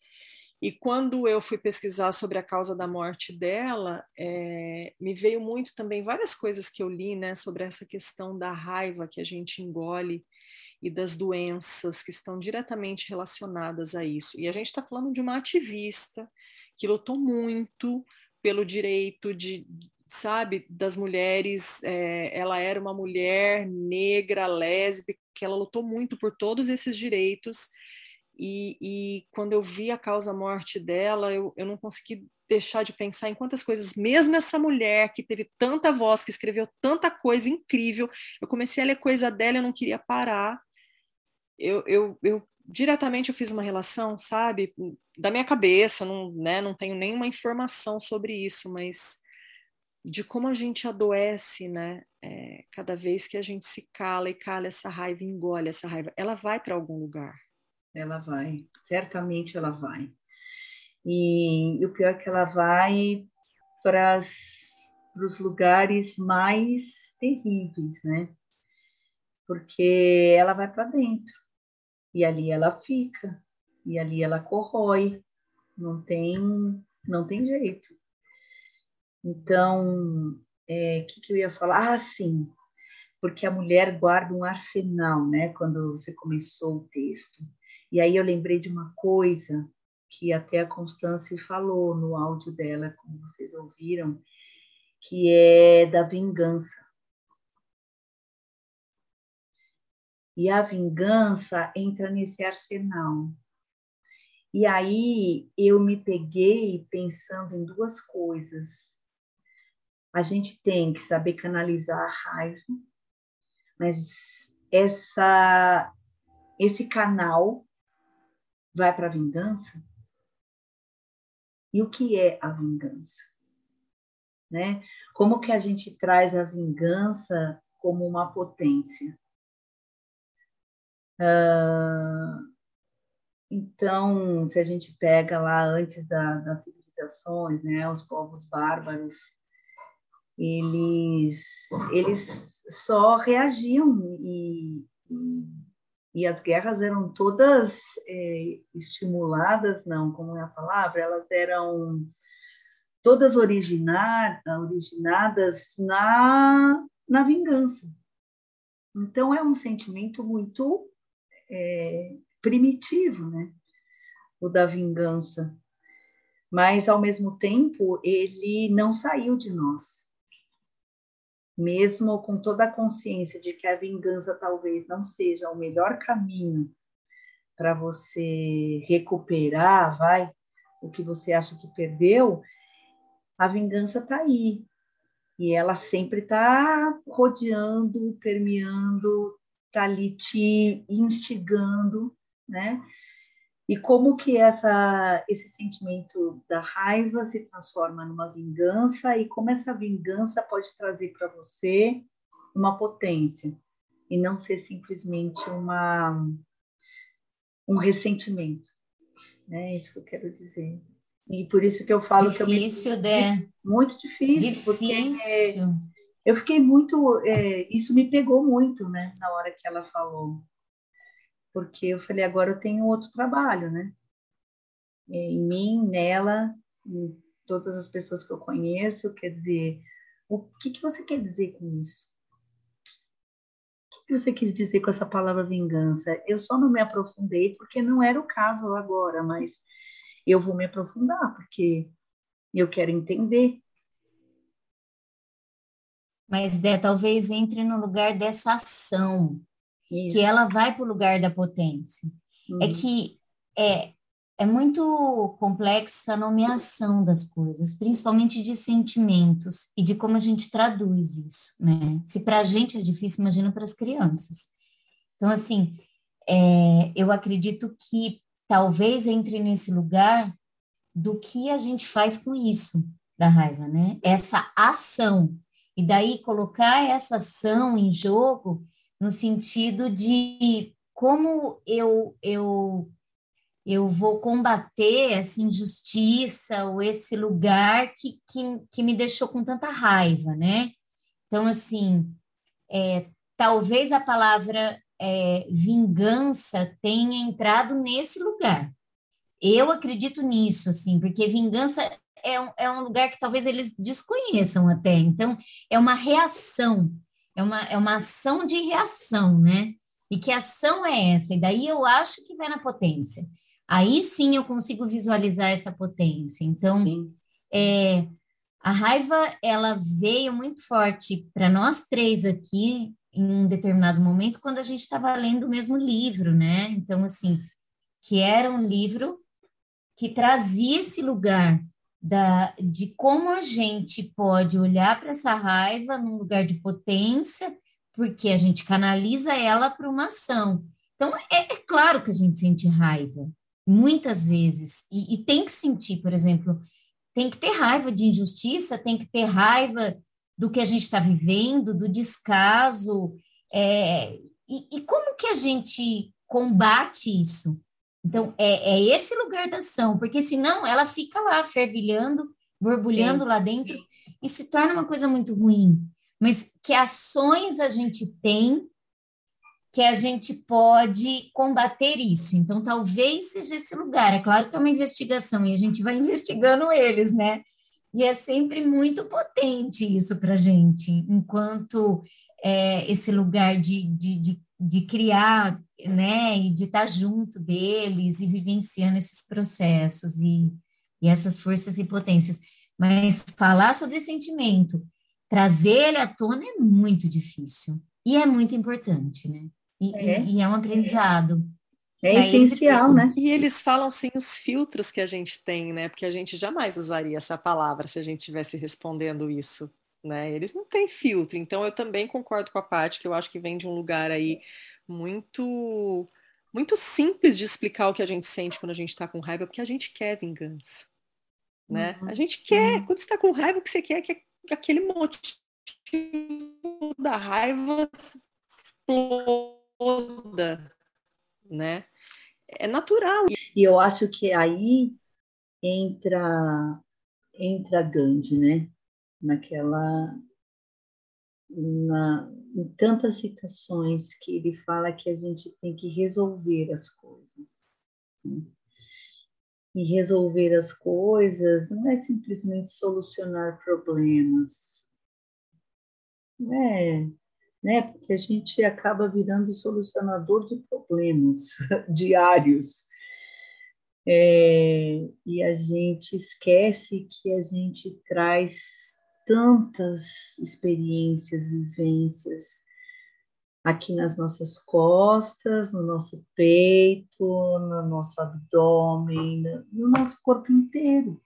E quando eu fui pesquisar sobre a causa da morte dela, é, me veio muito também várias coisas que eu li né, sobre essa questão da raiva que a gente engole e das doenças que estão diretamente relacionadas a isso. E a gente está falando de uma ativista que lutou muito pelo direito de, sabe, das mulheres. É, ela era uma mulher negra, lésbica, ela lutou muito por todos esses direitos. E, e quando eu vi a causa-morte dela, eu, eu não consegui deixar de pensar em quantas coisas, mesmo essa mulher que teve tanta voz, que escreveu tanta coisa incrível, eu comecei a ler coisa dela, eu não queria parar. Eu, eu, eu diretamente eu fiz uma relação, sabe, da minha cabeça, não, né, não tenho nenhuma informação sobre isso, mas de como a gente adoece, né? É, cada vez que a gente se cala e cala essa raiva, engole essa raiva, ela vai para algum lugar. Ela vai, certamente ela vai. E, e o pior é que ela vai para os lugares mais terríveis, né? Porque ela vai para dentro e ali ela fica e ali ela corrói, não tem, não tem jeito. Então, o é, que, que eu ia falar? Ah, sim, porque a mulher guarda um arsenal, né? Quando você começou o texto. E aí eu lembrei de uma coisa que até a Constância falou no áudio dela, como vocês ouviram, que é da vingança. E a vingança entra nesse arsenal. E aí eu me peguei pensando em duas coisas a gente tem que saber canalizar a raiva, mas essa, esse canal vai para a vingança. E o que é a vingança? Né? Como que a gente traz a vingança como uma potência? Uh, então, se a gente pega lá antes da, das civilizações, né, os povos bárbaros, eles, eles só reagiam e, e, e as guerras eram todas é, estimuladas, não, como é a palavra, elas eram todas originar, originadas na, na vingança. Então é um sentimento muito é, primitivo, né? O da vingança. Mas, ao mesmo tempo, ele não saiu de nós mesmo com toda a consciência de que a vingança talvez não seja o melhor caminho para você recuperar, vai, o que você acha que perdeu, a vingança está aí. E ela sempre está rodeando, permeando, está ali te instigando, né? E como que essa, esse sentimento da raiva se transforma numa vingança e como essa vingança pode trazer para você uma potência e não ser simplesmente uma um ressentimento. Né? É isso que eu quero dizer. E por isso que eu falo difícil, que eu me... de... muito difícil, difícil. porque eu fiquei muito, é, isso me pegou muito, né, na hora que ela falou, porque eu falei agora eu tenho outro trabalho, né, em mim, nela, em todas as pessoas que eu conheço, quer dizer, o que que você quer dizer com isso? O que você quis dizer com essa palavra vingança? Eu só não me aprofundei porque não era o caso agora, mas eu vou me aprofundar, porque eu quero entender. Mas, Dé, talvez entre no lugar dessa ação, Isso. que ela vai para o lugar da potência. É uhum. que é, é muito complexa a nomeação das coisas, principalmente de sentimentos e de como a gente traduz isso, né? Se para a gente é difícil, imagina para as crianças. Então, assim, é, eu acredito que talvez entre nesse lugar do que a gente faz com isso da raiva, né? Essa ação. E daí colocar essa ação em jogo no sentido de como eu eu eu vou combater essa injustiça ou esse lugar que, que, que me deixou com tanta raiva, né? Então, assim, é, talvez a palavra é, vingança tenha entrado nesse lugar. Eu acredito nisso, assim, porque vingança é um, é um lugar que talvez eles desconheçam até. Então, é uma reação, é uma, é uma ação de reação, né? E que ação é essa? E daí eu acho que vai na potência. Aí sim eu consigo visualizar essa potência. Então, é, a raiva, ela veio muito forte para nós três aqui, em um determinado momento quando a gente estava lendo o mesmo livro, né? Então, assim, que era um livro que trazia esse lugar da, de como a gente pode olhar para essa raiva num lugar de potência, porque a gente canaliza ela para uma ação. Então, é, é, claro que a gente sente raiva, muitas vezes, e, e tem que sentir, por exemplo, tem que ter raiva de injustiça, tem que ter raiva do que a gente está vivendo, do descaso, é, e, e, como que a gente combate isso? Então, é, é, esse lugar da ação, porque senão ela fica lá fervilhando, borbulhando Sim. lá dentro, e se torna uma coisa muito ruim. Mas que ações a gente tem que a gente pode combater isso. Então, talvez seja esse lugar. É claro que é uma investigação e a gente vai investigando eles, né? E é sempre muito potente isso para a gente, enquanto é, esse lugar de, de, de, de, criar, né, e de estar junto deles e vivenciando esses processos e, e essas forças e potências. Mas falar sobre sentimento, trazer ele à tona é muito difícil e é muito importante, né? E é, e, e é um aprendizado. É essencial, né? E eles falam sem os filtros que a gente tem, né? Porque a gente jamais usaria essa palavra se a gente estivesse respondendo isso, né? Eles não têm filtro. Então eu também concordo com a Paty, que eu acho que vem de um lugar aí muito muito simples de explicar o que a gente sente quando a gente está com raiva, porque a gente quer vingança, né? Uhum. A gente quer. Uhum. Quando você está com raiva, o que você quer é que aquele motivo da raiva exploda, né? é natural. E eu acho que aí entra entra Gandhi, né? Naquela na, em tantas citações que ele fala que a gente tem que resolver as coisas. Né? E resolver as coisas não é simplesmente solucionar problemas. Não é né? Porque a gente acaba virando solucionador de problemas diários. É, e a gente esquece que a gente traz tantas experiências, vivências aqui nas nossas costas, no nosso peito, no nosso abdômen, no nosso corpo inteiro.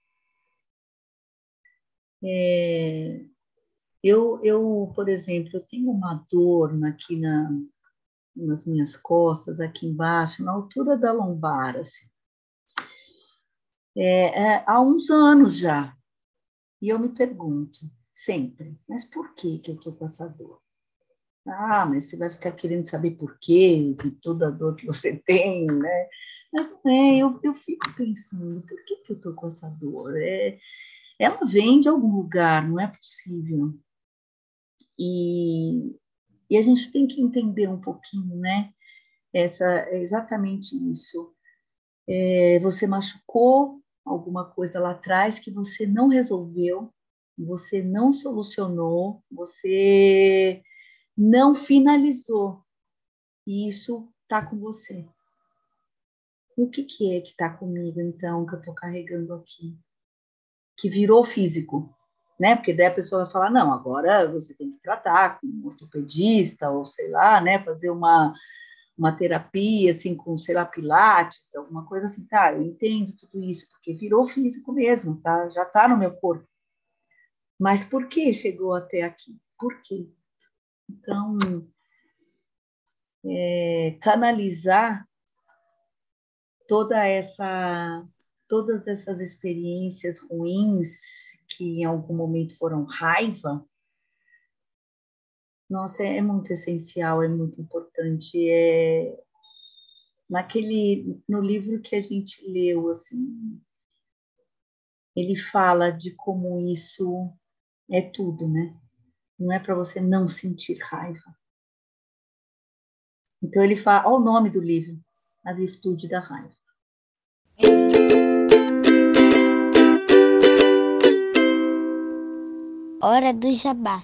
É, Eu, eu, por exemplo, eu tenho uma dor aqui na, nas minhas costas, aqui embaixo, na altura da lombar, assim. É, é, há uns anos já. E eu me pergunto, sempre, mas por que, que eu estou com essa dor? Ah, mas você vai ficar querendo saber por quê, de toda a dor que você tem, né? Mas não é, eu, eu fico pensando, por que, que eu estou com essa dor? É, ela vem de algum lugar, não é possível. E, e a gente tem que entender um pouquinho, né? Essa, é exatamente isso. É, você machucou alguma coisa lá atrás que você não resolveu, você não solucionou, você não finalizou. E isso está com você. O que, que é que está comigo, então, que eu estou carregando aqui? Que virou físico, né? Porque daí a pessoa vai falar, não, agora você tem que tratar com um ortopedista, ou sei lá, né? Fazer uma, uma terapia, assim, com, sei lá, pilates, alguma coisa assim. Tá, eu entendo tudo isso, porque virou físico mesmo, tá? Já está no meu corpo. Mas por que chegou até aqui? Por quê? Então, é, canalizar toda essa, todas essas experiências ruins que em algum momento foram raiva, nossa, é, é muito essencial, é muito importante. É naquele no livro que a gente leu assim, ele fala de como isso é tudo, né? Não é para você não sentir raiva. Então ele fala, olha o nome do livro, A Virtude da Raiva. Hora do Jabá.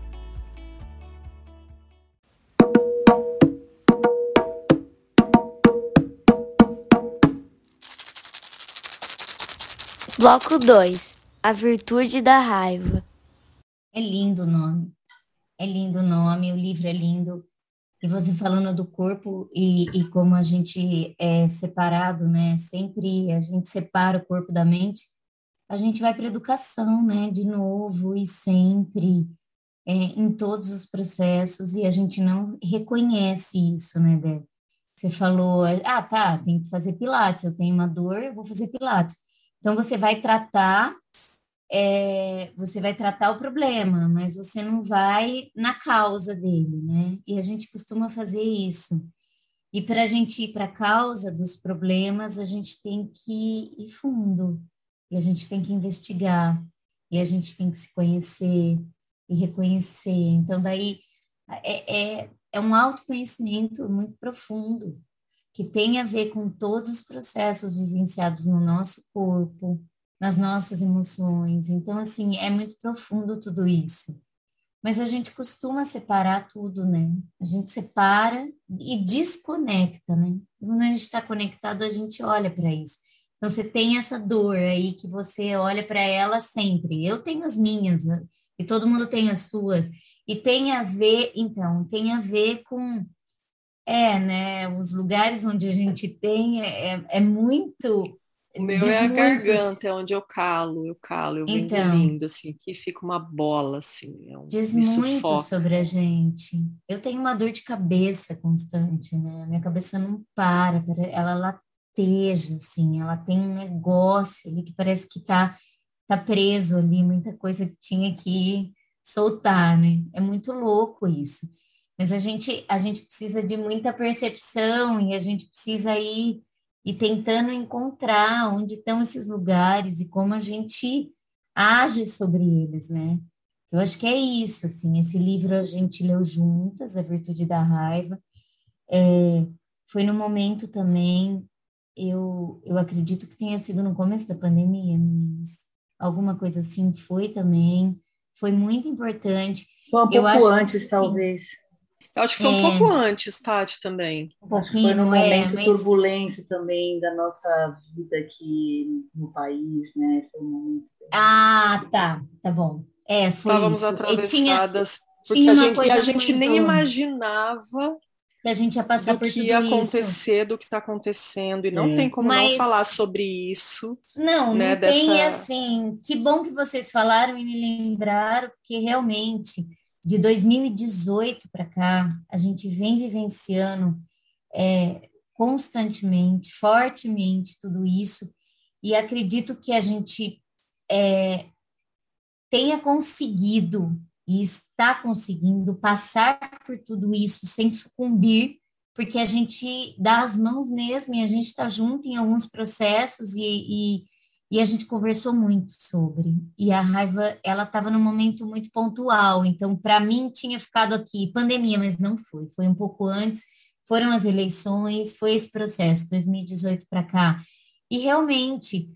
Bloco 2 A Virtude da Raiva. É lindo o nome. É lindo o nome, o livro é lindo. E você falando do corpo e, e como a gente é separado, né? Sempre a gente separa o corpo da mente. A gente vai para educação, né? De novo e sempre é, em todos os processos e a gente não reconhece isso, né, Débora? Você falou, ah, tá, tem que fazer pilates, eu tenho uma dor, eu vou fazer pilates. Então você vai tratar é, você vai tratar o problema, mas você não vai na causa dele, né? E a gente costuma fazer isso. E para a gente ir para a causa dos problemas, a gente tem que ir fundo, e a gente tem que investigar, e a gente tem que se conhecer e reconhecer. Então, daí é, é, é um autoconhecimento muito profundo, que tem a ver com todos os processos vivenciados no nosso corpo, nas nossas emoções. Então, assim, é muito profundo tudo isso. Mas a gente costuma separar tudo, né? A gente separa e desconecta, né? Quando a gente está conectado, a gente olha para isso. Então, você tem essa dor aí que você olha para ela sempre. Eu tenho as minhas, né? e todo mundo tem as suas. E tem a ver, então, tem a ver com é, né? Os lugares onde a gente tem é, é, é muito o meu é a muitos... garganta, é onde eu calo, eu calo, eu então, vou engolindo, assim, que fica uma bola, assim. É um, diz muito sufoca. sobre a gente. Eu tenho uma dor de cabeça constante, né? A minha cabeça não para, ela lateja, assim, ela tem um negócio ali que parece que tá, tá preso ali, muita coisa que tinha que soltar, né? É muito louco isso. Mas a gente, a gente precisa de muita percepção e a gente precisa ir e tentando encontrar onde estão esses lugares e como a gente age sobre eles, né? Eu acho que é isso, assim, esse livro a gente leu juntas, A Virtude da Raiva, é, foi no momento também, eu, eu acredito que tenha sido no começo da pandemia, meninas, alguma coisa assim, foi também, foi muito importante. Foi um pouco eu acho antes, que, talvez. Eu acho que foi é... um pouco antes, Tati, também. Um pouquinho, foi num momento é, mas... turbulento também da nossa vida aqui no país, né? Foi um momento... Ah, tá, tá bom. É, foi Estávamos isso. atravessadas, tinha, tinha porque a gente, a gente nem imaginava que a gente ia passar do por que ia acontecer, isso. do que está acontecendo, e não é. tem como Mas, não falar sobre isso. Não, né, não dessa... tem assim. Que bom que vocês falaram e me lembraram, porque realmente, de 2018 para cá, a gente vem vivenciando é, constantemente, fortemente tudo isso, e acredito que a gente é, tenha conseguido e está conseguindo passar por tudo isso sem sucumbir, porque a gente dá as mãos mesmo e a gente está junto em alguns processos e, e, e, a gente conversou muito sobre. E a raiva, ela estava num momento muito pontual, então para mim tinha ficado aqui pandemia, mas não foi, foi um pouco antes, foram as eleições, foi esse processo, 2018 para cá. E realmente,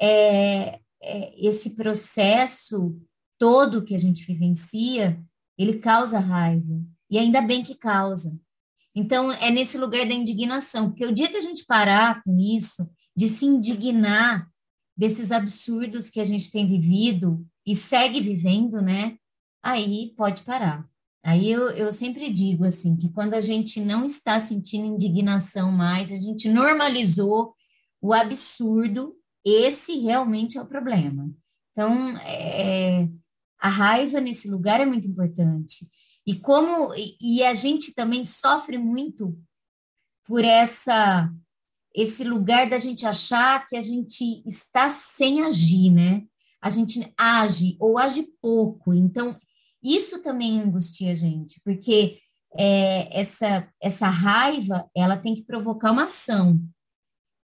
é, é, esse processo todo que a gente vivencia, ele causa raiva. E ainda bem que causa. Então, é nesse lugar da indignação, porque o dia que a gente parar com isso, de se indignar desses absurdos que a gente tem vivido e segue vivendo, né? Aí pode parar. Aí eu, eu sempre digo assim, que quando a gente não está sentindo indignação mais, a gente normalizou o absurdo, esse realmente é o problema. Então, é, a raiva nesse lugar é muito importante. E como e a gente também sofre muito por essa esse lugar da gente achar que a gente está sem agir, né? A gente age ou age pouco. Então, isso também angustia a gente, porque é, essa, essa raiva, ela tem que provocar uma ação.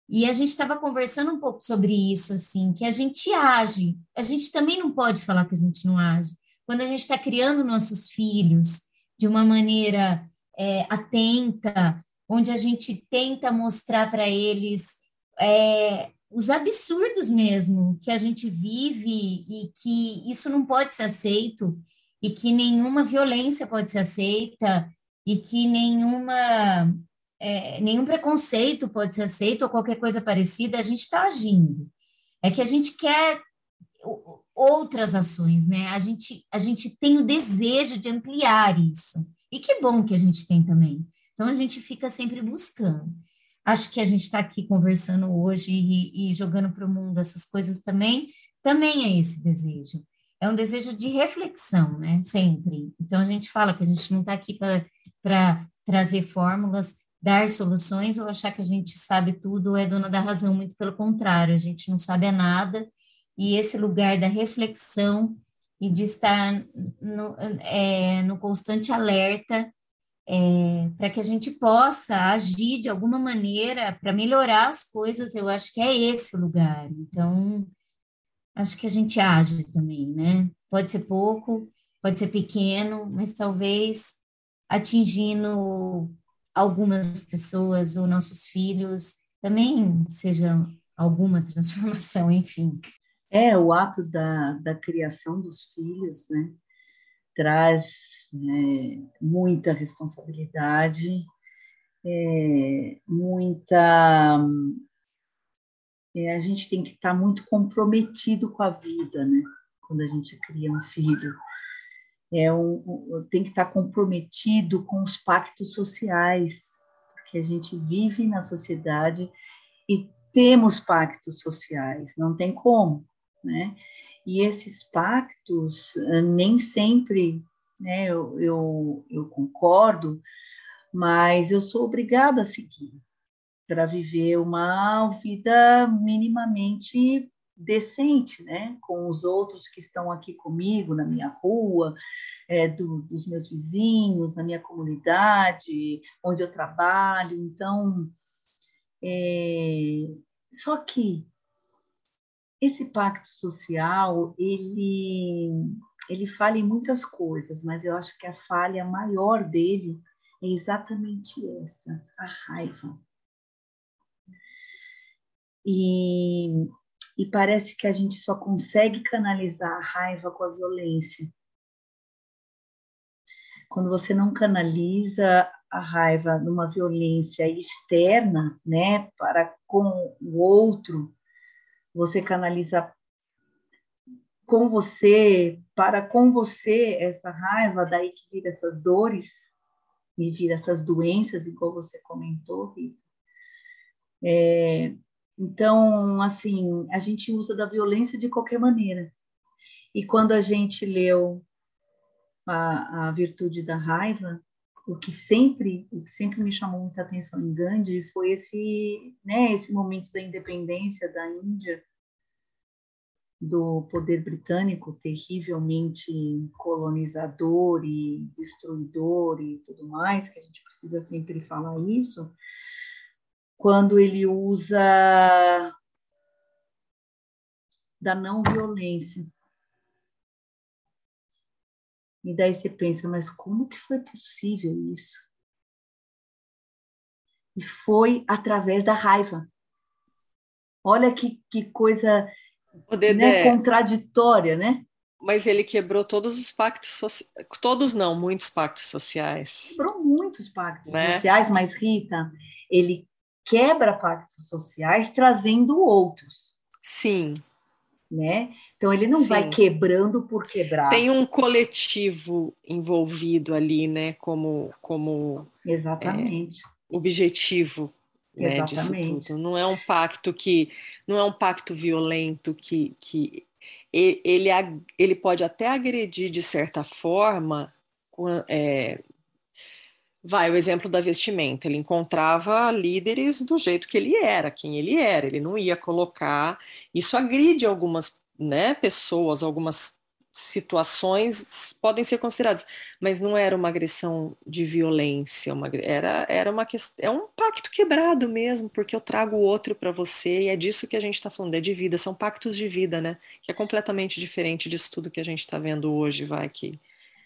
E a gente estava conversando um pouco sobre isso, assim, que a gente age. A gente também não pode falar que a gente não age. Quando a gente está criando nossos filhos de uma maneira é, atenta, onde a gente tenta mostrar para eles é, os absurdos mesmo que a gente vive e que isso não pode ser aceito e que nenhuma violência pode ser aceita e que nenhuma é, nenhum preconceito pode ser aceito ou qualquer coisa parecida, a gente está agindo. É que a gente quer outras ações, né? A gente, a gente tem o desejo de ampliar isso. E que bom que a gente tem também. Então, a gente fica sempre buscando. Acho que a gente está aqui conversando hoje e, e jogando para o mundo essas coisas também, também é esse desejo. É um desejo de reflexão, né? Sempre. Então, a gente fala que a gente não está aqui para trazer fórmulas, dar soluções ou achar que a gente sabe tudo ou é dona da razão, muito pelo contrário, a gente não sabe nada, e esse lugar da reflexão e de estar no, é, no constante alerta é, para que a gente possa agir de alguma maneira para melhorar as coisas, eu acho que é esse o lugar. Então, acho que a gente age também, né? Pode ser pouco, pode ser pequeno, mas talvez atingindo algumas pessoas ou nossos filhos também seja alguma transformação, enfim. É, o ato da, da criação dos filhos, né, traz né, muita responsabilidade, é, muita. É, a gente tem que estar muito comprometido com a vida, né, quando a gente cria um filho é um, tem que estar comprometido com os pactos sociais, porque a gente vive na sociedade e temos pactos sociais, não tem como, né? E esses pactos eh, nem sempre, né, eu, eu, eu concordo, mas eu sou obrigada a seguir para viver uma vida minimamente decente, né, com os outros que estão aqui comigo na minha rua, é, do, dos meus vizinhos, na minha comunidade, onde eu trabalho. Então, é, só que esse pacto social ele ele falha em muitas coisas, mas eu acho que a falha maior dele é exatamente essa, a raiva. E e parece que a gente só consegue canalizar a raiva com a violência. quando você não canaliza a raiva numa violência externa, né, para com o outro, você canaliza com você, para com você essa raiva, daí que vira essas dores e vira essas doenças, igual você comentou, Rita. É, então, assim, a gente usa da violência de qualquer maneira. E quando a gente leu a, a virtude da raiva, o que sempre, o que sempre me chamou muita atenção em Gandhi foi esse, né, esse momento da independência da Índia do poder britânico terrivelmente colonizador e destruidor e tudo mais, que a gente precisa sempre falar isso, quando ele usa da não violência. E daí você pensa, mas como que foi possível isso? E foi através da raiva. Olha que, que coisa né, contraditória, né? Mas ele quebrou todos os pactos sociais, todos não, muitos pactos sociais. Quebrou muitos pactos né? sociais, mas Rita, ele quebra pactos sociais trazendo outros. Sim né? Então ele não Sim. vai quebrando por quebrar. Tem um coletivo envolvido ali, né? Como como exatamente é, objetivo né, exatamente. Não é um pacto que não é um pacto violento que, que ele, ele pode até agredir de certa forma é, Vai, o exemplo da vestimenta. Ele encontrava líderes do jeito que ele era, quem ele era. Ele não ia colocar. Isso agride algumas né, pessoas, algumas situações podem ser consideradas, mas não era uma agressão de violência, uma, era, era uma é um pacto quebrado mesmo, porque eu trago o outro para você e é disso que a gente está falando, é de vida, são pactos de vida, né? Que é completamente diferente disso tudo que a gente está vendo hoje, vai que,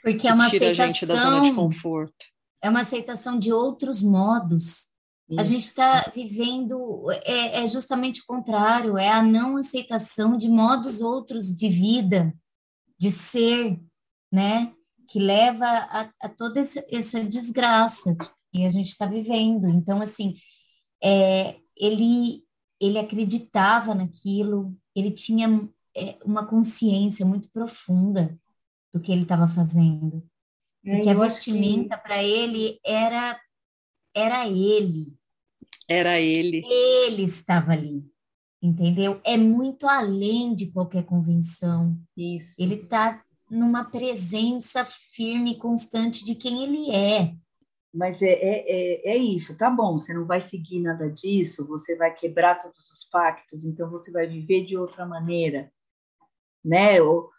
porque que é uma tira aceitação, a gente da zona de conforto é uma aceitação de outros modos. Isso. A gente está vivendo, é, é, justamente o contrário, é a não aceitação de modos outros de vida, de ser, né? Que leva a, a toda essa, essa, desgraça que a gente está vivendo. Então, assim, é, ele, ele acreditava naquilo, ele tinha é, uma consciência muito profunda do que ele estava fazendo. É, Porque a vestimenta que... para ele era era ele. Era ele. Ele estava ali. Entendeu? É muito além de qualquer convenção. Isso. Ele está numa presença firme e constante de quem ele é. Mas é, é, é, é, isso, tá bom, você não vai seguir nada disso, você vai quebrar todos os pactos, então você vai viver de outra maneira, né? Ou,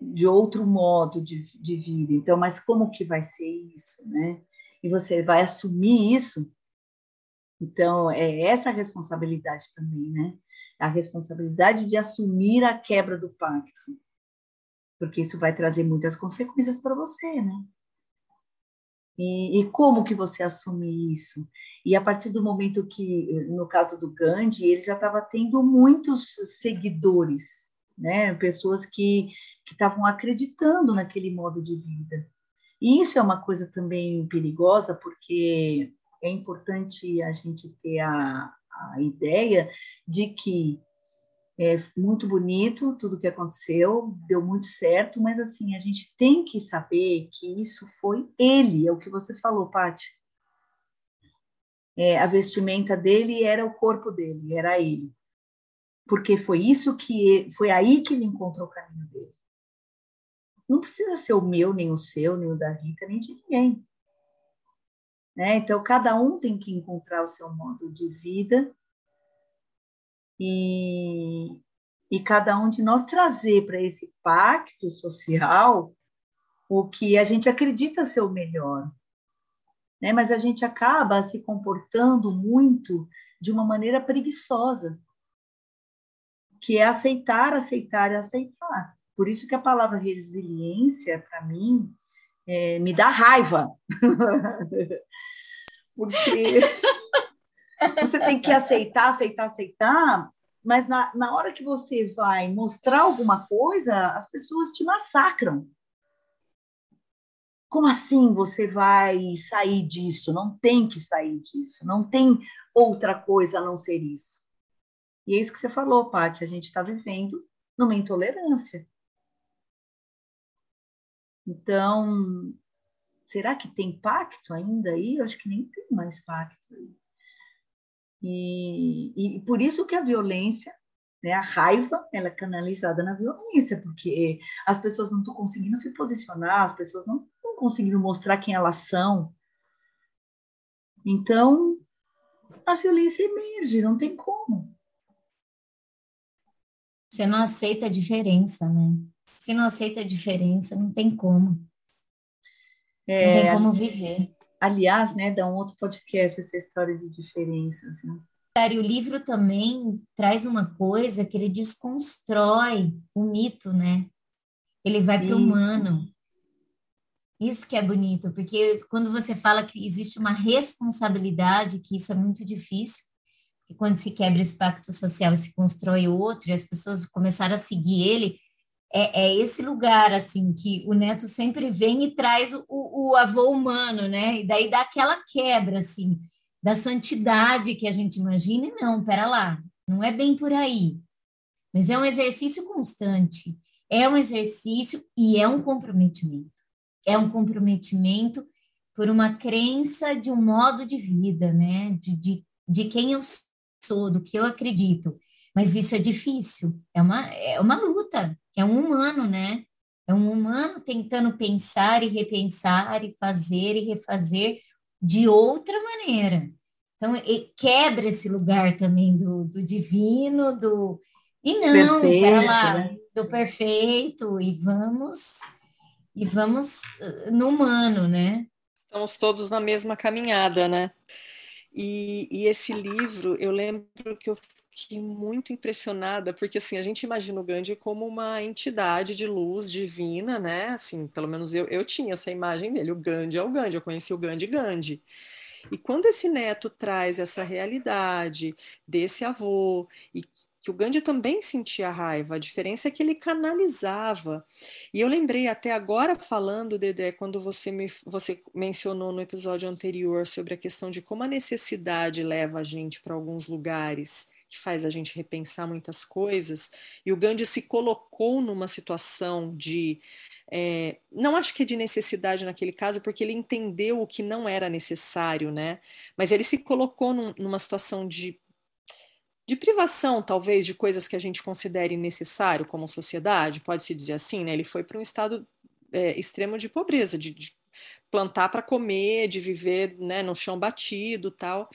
de outro modo de, de vida. Então, mas como que vai ser isso, né? E você vai assumir isso? Então, é essa a responsabilidade também, né? A responsabilidade de assumir a quebra do pacto. Porque isso vai trazer muitas consequências para você, né? E, e, como que você assume isso? E a partir do momento que, no caso do Gandhi, ele já estava tendo muitos seguidores, né? Pessoas que que estavam acreditando naquele modo de vida. E isso é uma coisa também perigosa, porque é importante a gente ter a, a ideia de que é muito bonito tudo que aconteceu, deu muito certo, mas assim, a gente tem que saber que isso foi ele, é o que você falou, Paty. É, a vestimenta dele era o corpo dele, era ele. Porque foi isso que foi aí que ele encontrou o caminho dele não precisa ser o meu, nem o seu, nem o da Rita, nem de ninguém. Né? Então, cada um tem que encontrar o seu modo de vida e, e cada um de nós trazer para esse pacto social o que a gente acredita ser o melhor. Né? Mas a gente acaba se comportando muito de uma maneira preguiçosa, que é aceitar, aceitar e aceitar. Por isso que a palavra resiliência, para mim, é, me dá raiva. Porque você tem que aceitar, aceitar, aceitar, mas na, na hora que você vai mostrar alguma coisa, as pessoas te massacram. Como assim você vai sair disso? Não tem que sair disso, não tem outra coisa a não ser isso. E é isso que você falou, Paty, a gente está vivendo numa intolerância. Então, será que tem pacto ainda aí? Eu acho que nem tem mais pacto aí. E, e por isso que a violência, né, a raiva, ela é canalizada na violência, porque as pessoas não estão conseguindo se posicionar, as pessoas não estão conseguindo mostrar quem elas são. Então, a violência emerge, não tem como. Você não aceita a diferença, né? Se não aceita a diferença, não tem como. É, não tem como viver. Aliás, né, dá um outro podcast essa história de diferenças. Né? E o livro também traz uma coisa que ele desconstrói o mito, né? Ele vai para o humano. Isso que é bonito, porque quando você fala que existe uma responsabilidade, que isso é muito difícil, que quando se quebra esse pacto social e se constrói outro, e as pessoas começaram a seguir ele, é, é, esse lugar assim que o neto sempre vem e traz o, o avô humano, né? E daí dá aquela quebra assim da santidade que a gente imagina. E não, pera lá, não é bem por aí. Mas é um exercício constante, é um exercício e é um comprometimento. É um comprometimento por uma crença de um modo de vida, né? De, de, de quem eu sou, do que eu acredito. Mas isso é difícil, é uma, é uma luta, é um humano, né? É um humano tentando pensar e repensar e fazer e refazer de outra maneira. Então, quebra esse lugar também do, do divino, do. E não, perfeito, lá, né? do perfeito, e vamos, e vamos uh, no humano, né? Estamos todos na mesma caminhada, né? E, e esse livro, eu lembro que eu fiquei muito impressionada, porque assim, a gente imagina o Gandhi como uma entidade de luz divina, né? Assim, pelo menos eu, eu tinha essa imagem dele, o Gandhi é o Gandhi, eu conheci o Gandhi Gandhi. E quando esse neto traz essa realidade desse avô e que o Gandhi também sentia raiva, a diferença é que ele canalizava. E eu lembrei até agora falando, Dedé, quando você, me, você mencionou no episódio anterior sobre a questão de como a necessidade leva a gente para alguns lugares que faz a gente repensar muitas coisas. E o Gandhi se colocou numa situação de. É, não acho que é de necessidade naquele caso, porque ele entendeu o que não era necessário, né? Mas ele se colocou num, numa situação de, de privação, talvez, de coisas que a gente considere necessário como sociedade, pode-se dizer assim, né? Ele foi para um estado é, extremo de pobreza, de, de plantar para comer, de viver né, no chão batido tal.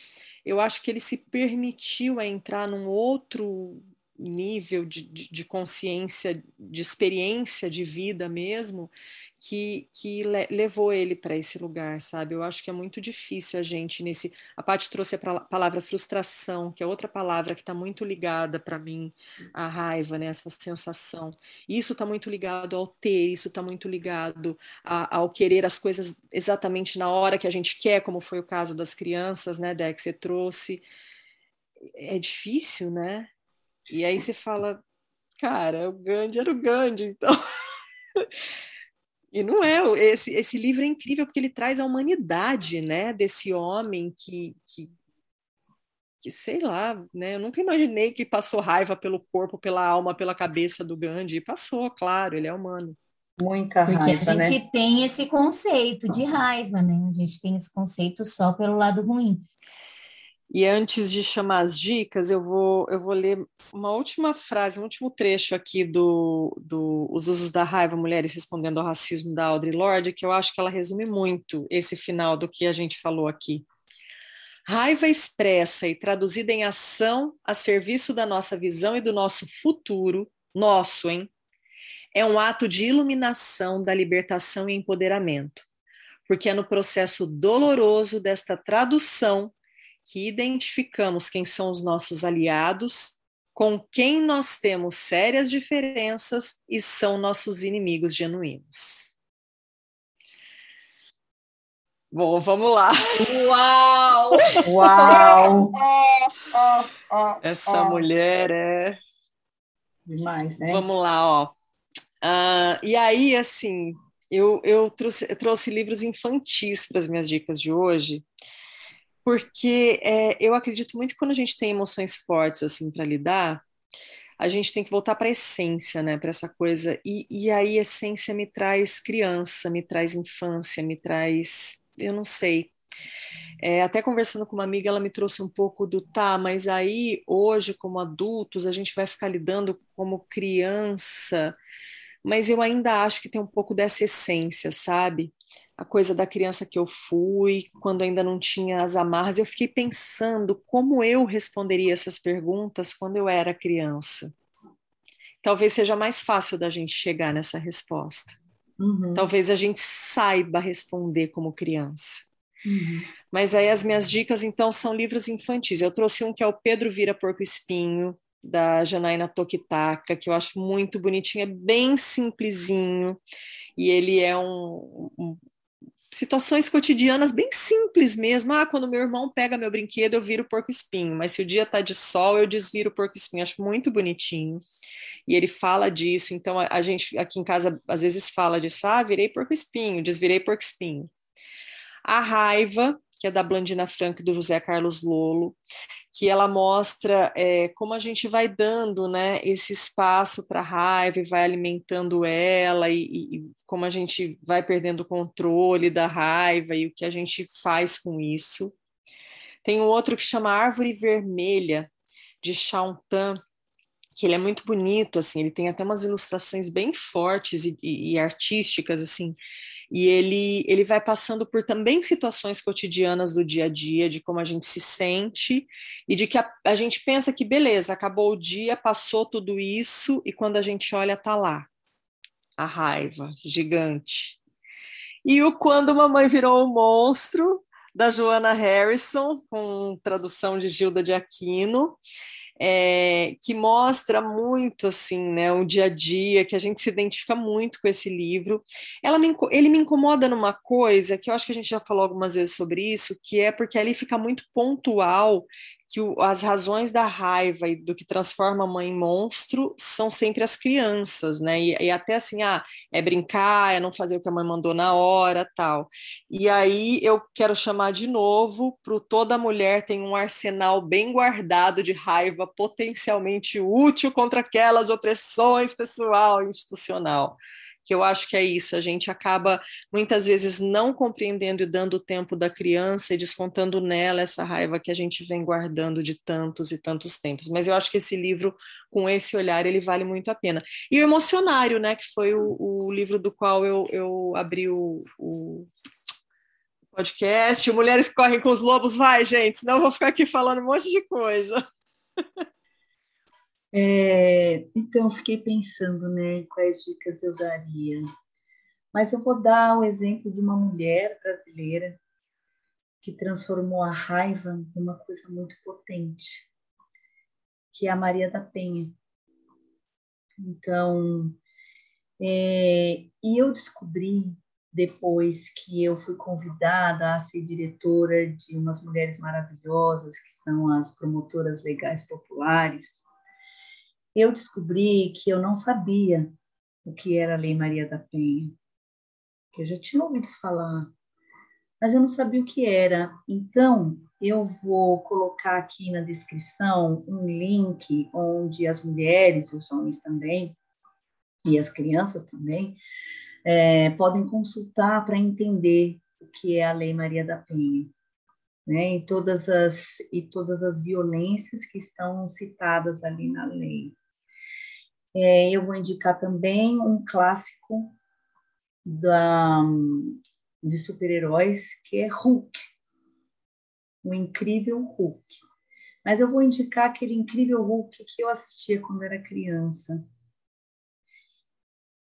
Eu acho que ele se permitiu a entrar num outro nível de, de, de consciência, de experiência de vida mesmo, que, que le, levou ele para esse lugar, sabe? Eu acho que é muito difícil a gente nesse. A Paty trouxe a palavra frustração, que é outra palavra que está muito ligada para mim à raiva, né? Essa sensação. Isso está muito ligado ao ter, isso está muito ligado a, ao querer as coisas exatamente na hora que a gente quer, como foi o caso das crianças, né, Dé, que você trouxe. É difícil, né? E aí você fala, cara, o Gandhi era o Gandhi, então. E não é, esse, esse livro é incrível porque ele traz a humanidade, né, desse homem que, que, que, sei lá, né, eu nunca imaginei que passou raiva pelo corpo, pela alma, pela cabeça do Gandhi, e passou, claro, ele é humano. Muita raiva, Porque a gente né? tem esse conceito de raiva, né, a gente tem esse conceito só pelo lado ruim. E antes de chamar as dicas, eu vou, eu vou ler uma última frase, um último trecho aqui do, do Os Usos da Raiva, Mulheres Respondendo ao Racismo, da Audre Lorde, que eu acho que ela resume muito esse final do que a gente falou aqui. Raiva expressa e traduzida em ação a serviço da nossa visão e do nosso futuro, nosso, hein? É um ato de iluminação, da libertação e empoderamento, porque é no processo doloroso desta tradução que identificamos quem são os nossos aliados, com quem nós temos sérias diferenças e são nossos inimigos genuínos. Bom, vamos lá. Uau! Uau! Essa mulher é demais, né? Vamos lá, ó. Uh, e aí, assim, eu, eu, trouxe, eu trouxe livros infantis para as minhas dicas de hoje, porque é, eu acredito muito que quando a gente tem emoções fortes assim para lidar, a gente tem que voltar para a essência, né? Para essa coisa. E, e aí, essência me traz criança, me traz infância, me traz. Eu não sei. É, até conversando com uma amiga, ela me trouxe um pouco do tá, mas aí, hoje, como adultos, a gente vai ficar lidando como criança, mas eu ainda acho que tem um pouco dessa essência, sabe? A coisa da criança que eu fui, quando ainda não tinha as amarras, eu fiquei pensando como eu responderia essas perguntas quando eu era criança. Talvez seja mais fácil da gente chegar nessa resposta. Uhum. Talvez a gente saiba responder como criança. Uhum. Mas aí as minhas dicas, então, são livros infantis. Eu trouxe um que é o Pedro Vira Porco Espinho, da Janaína Tokitaka, que eu acho muito bonitinho, é bem simplesinho, e ele é um, um, situações cotidianas bem simples mesmo. Ah, quando meu irmão pega meu brinquedo, eu viro porco espinho, mas se o dia tá de sol, eu desviro porco espinho. Acho muito bonitinho. E ele fala disso, então a, a gente aqui em casa às vezes fala disso, ah, virei porco espinho, desvirei porco espinho. A raiva, que é da Blandina Franco e do José Carlos Lolo, que ela mostra é, como a gente vai dando né, esse espaço para a raiva e vai alimentando ela, e, e, como a gente vai perdendo o controle da raiva e o que a gente faz com isso. Tem um outro que chama Árvore Vermelha, de Tan, que ele é muito bonito, assim, ele tem até umas ilustrações bem fortes e, e, e artísticas, assim, e ele, ele vai passando por também situações cotidianas do dia a dia, de como a gente se sente e de que a, a gente pensa que beleza, acabou o dia, passou tudo isso e quando a gente olha, tá lá a raiva gigante. E o Quando Mamãe Virou um Monstro, da Joana Harrison, com tradução de Gilda de Aquino é, que mostra muito assim, né, o dia a dia, que a gente se identifica muito com esse livro. Ela me, ele me incomoda numa coisa que eu acho que a gente já falou algumas vezes sobre isso, que é porque ali fica muito pontual que o, as razões da raiva e do que transforma a mãe em monstro são sempre as crianças, né? E, e, até assim, ah, é brincar, é não fazer o que a mãe mandou na hora, tal. E aí eu quero chamar de novo para toda mulher tem um arsenal bem guardado de raiva potencialmente útil contra aquelas opressões pessoal e institucional que eu acho que é isso, a gente acaba muitas vezes não compreendendo e dando o tempo da criança e descontando nela essa raiva que a gente vem guardando de tantos e tantos tempos. Mas eu acho que esse livro, com esse olhar, ele vale muito a pena. E o Emocionário, né, que foi o, o livro do qual eu, eu abri o, o podcast, Mulheres que Correm com os Lobos, vai, gente, senão eu vou ficar aqui falando um monte de coisa. É, então, fiquei pensando, né, quais dicas eu daria. Mas eu vou dar o exemplo de uma mulher brasileira que transformou a raiva numa coisa muito potente, que é a Maria da Penha. Então, é, e eu descobri depois que eu fui convidada a ser diretora de umas mulheres maravilhosas que são as promotoras legais populares eu descobri que eu não sabia o que era a Lei Maria da Penha, que eu já tinha ouvido falar, mas eu não sabia o que era. Então, eu vou colocar aqui na descrição um link onde as mulheres, os homens também, e as crianças também, é, podem consultar para entender o que é a Lei Maria da Penha. Né, e todas as e todas as violências que estão citadas ali na lei. É, eu vou indicar também um clássico da, de super-heróis, que é Hulk, o incrível Hulk. Mas eu vou indicar aquele incrível Hulk que eu assistia quando era criança.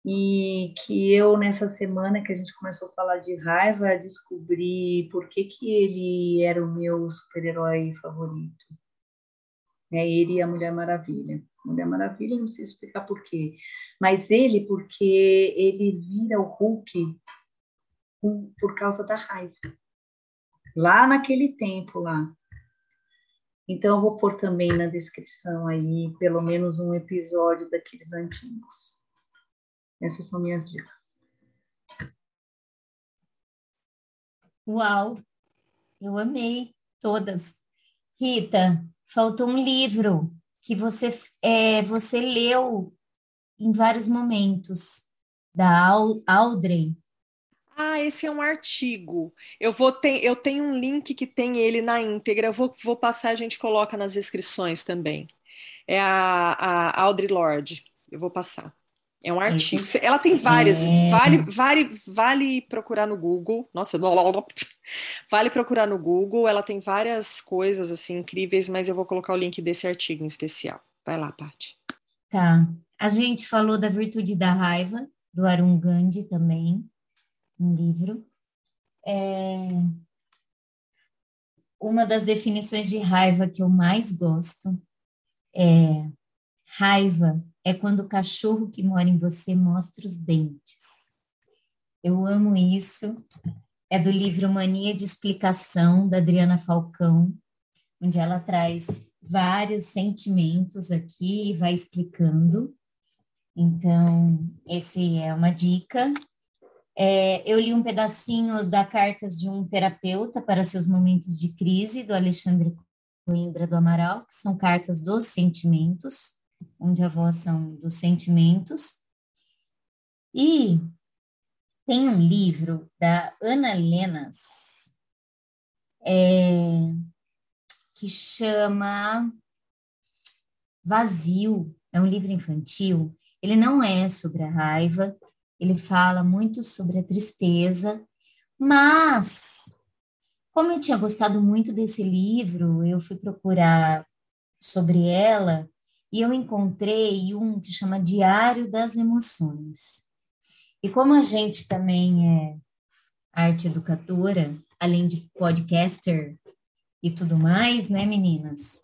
E que eu, nessa semana que a gente começou a falar de raiva, descobri por que, que ele era o meu super-herói favorito. É ele e a Mulher Maravilha. Mulher Maravilha, não sei explicar por quê. Mas ele, porque ele vira o Hulk por causa da raiva. Lá naquele tempo lá. Então eu vou pôr também na descrição aí pelo menos um episódio daqueles antigos. Essas são minhas dicas. Uau! Eu amei todas. Rita, faltou um livro que você, é, você leu em vários momentos, da Audrey. Ah, esse é um artigo. Eu vou ter, eu tenho um link que tem ele na íntegra. Eu vou, vou passar, a gente coloca nas inscrições também. É a, a Audrey Lorde. Eu vou passar. É um artigo. Ela tem várias. É. Vale, vale, vale procurar no Google. Nossa, vale procurar no Google. Ela tem várias coisas assim incríveis, mas eu vou colocar o link desse artigo em especial. Vai lá, Paty. Tá. A gente falou da virtude da raiva, do Arun Gandhi também um livro. É... Uma das definições de raiva que eu mais gosto é raiva é quando o cachorro que mora em você mostra os dentes. Eu amo isso. É do livro Mania de Explicação, da Adriana Falcão, onde ela traz vários sentimentos aqui e vai explicando. Então, esse é uma dica. É, eu li um pedacinho da Cartas de um Terapeuta para Seus Momentos de Crise, do Alexandre Coimbra do Amaral, que são cartas dos sentimentos, onde a voz são dos sentimentos. E tem um livro da Ana Lenas, é, que chama Vazio, é um livro infantil. Ele não é sobre a raiva, ele fala muito sobre a tristeza, mas como eu tinha gostado muito desse livro, eu fui procurar sobre ela e eu encontrei um que chama Diário das Emoções. E como a gente também é arte educadora, além de podcaster e tudo mais, né, meninas?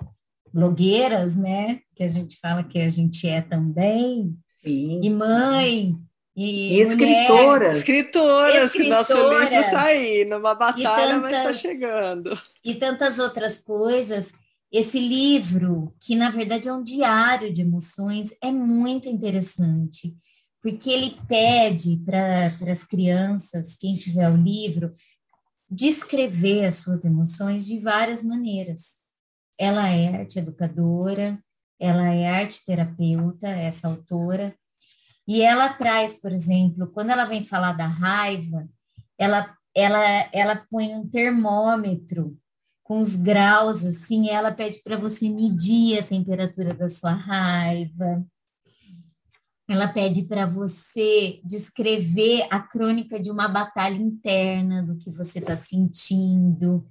Blogueiras, né? Que a gente fala que a gente é também. Sim. E mãe, e, e escritoras. escritoras. que nosso livro está aí, numa batalha, tantas, mas está chegando. E tantas outras coisas. Esse livro, que na verdade é um diário de emoções, é muito interessante, porque ele pede para as crianças, quem tiver o livro, descrever as suas emoções de várias maneiras. Ela é arte educadora, ela é arte terapeuta, essa autora, e ela traz, por exemplo, quando ela vem falar da raiva, ela, ela, ela põe um termômetro com os graus, assim, ela pede para você medir a temperatura da sua raiva. Ela pede para você descrever a crônica de uma batalha interna, do que você está sentindo.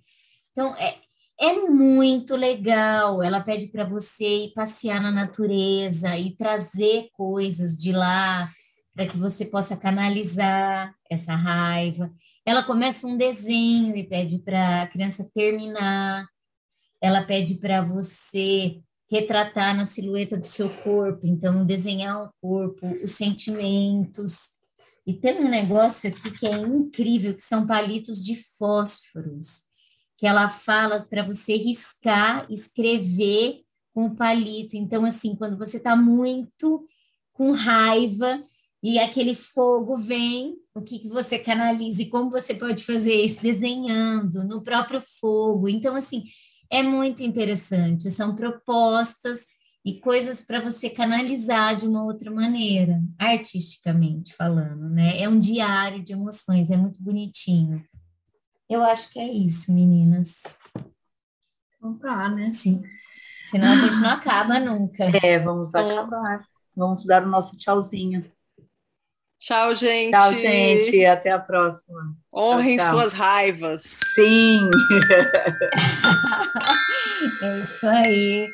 Então, é, é muito legal. Ela pede para você ir passear na natureza e trazer coisas de lá para que você possa canalizar essa raiva. Ela começa um desenho e pede para a criança terminar. Ela pede para você retratar na silhueta do seu corpo, então desenhar o corpo, os sentimentos. E tem um negócio aqui que é incrível, que são palitos de fósforos que ela fala para você riscar, escrever com o palito. Então, assim, quando você está muito com raiva e aquele fogo vem, o que, que você canaliza e como você pode fazer isso? Desenhando no próprio fogo. Então, assim, é muito interessante. São propostas e coisas para você canalizar de uma outra maneira, artisticamente falando, né? É um diário de emoções, é muito bonitinho. Eu acho que é isso, meninas. Então tá, né? Sim. Senão a gente não acaba nunca. É, vamos acabar. Vamos dar o nosso tchauzinho. Tchau, gente. Tchau, gente. Até a próxima. Honrem tchau, tchau. suas raivas. Sim. é isso aí.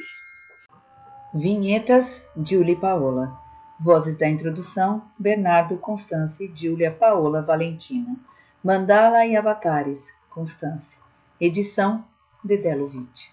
Vinhetas, Julie Paola. Vozes da introdução, Bernardo, Constance, Júlia, Paola, Valentina. Mandala e Avatares, Constância. Edição, Dedelovitch.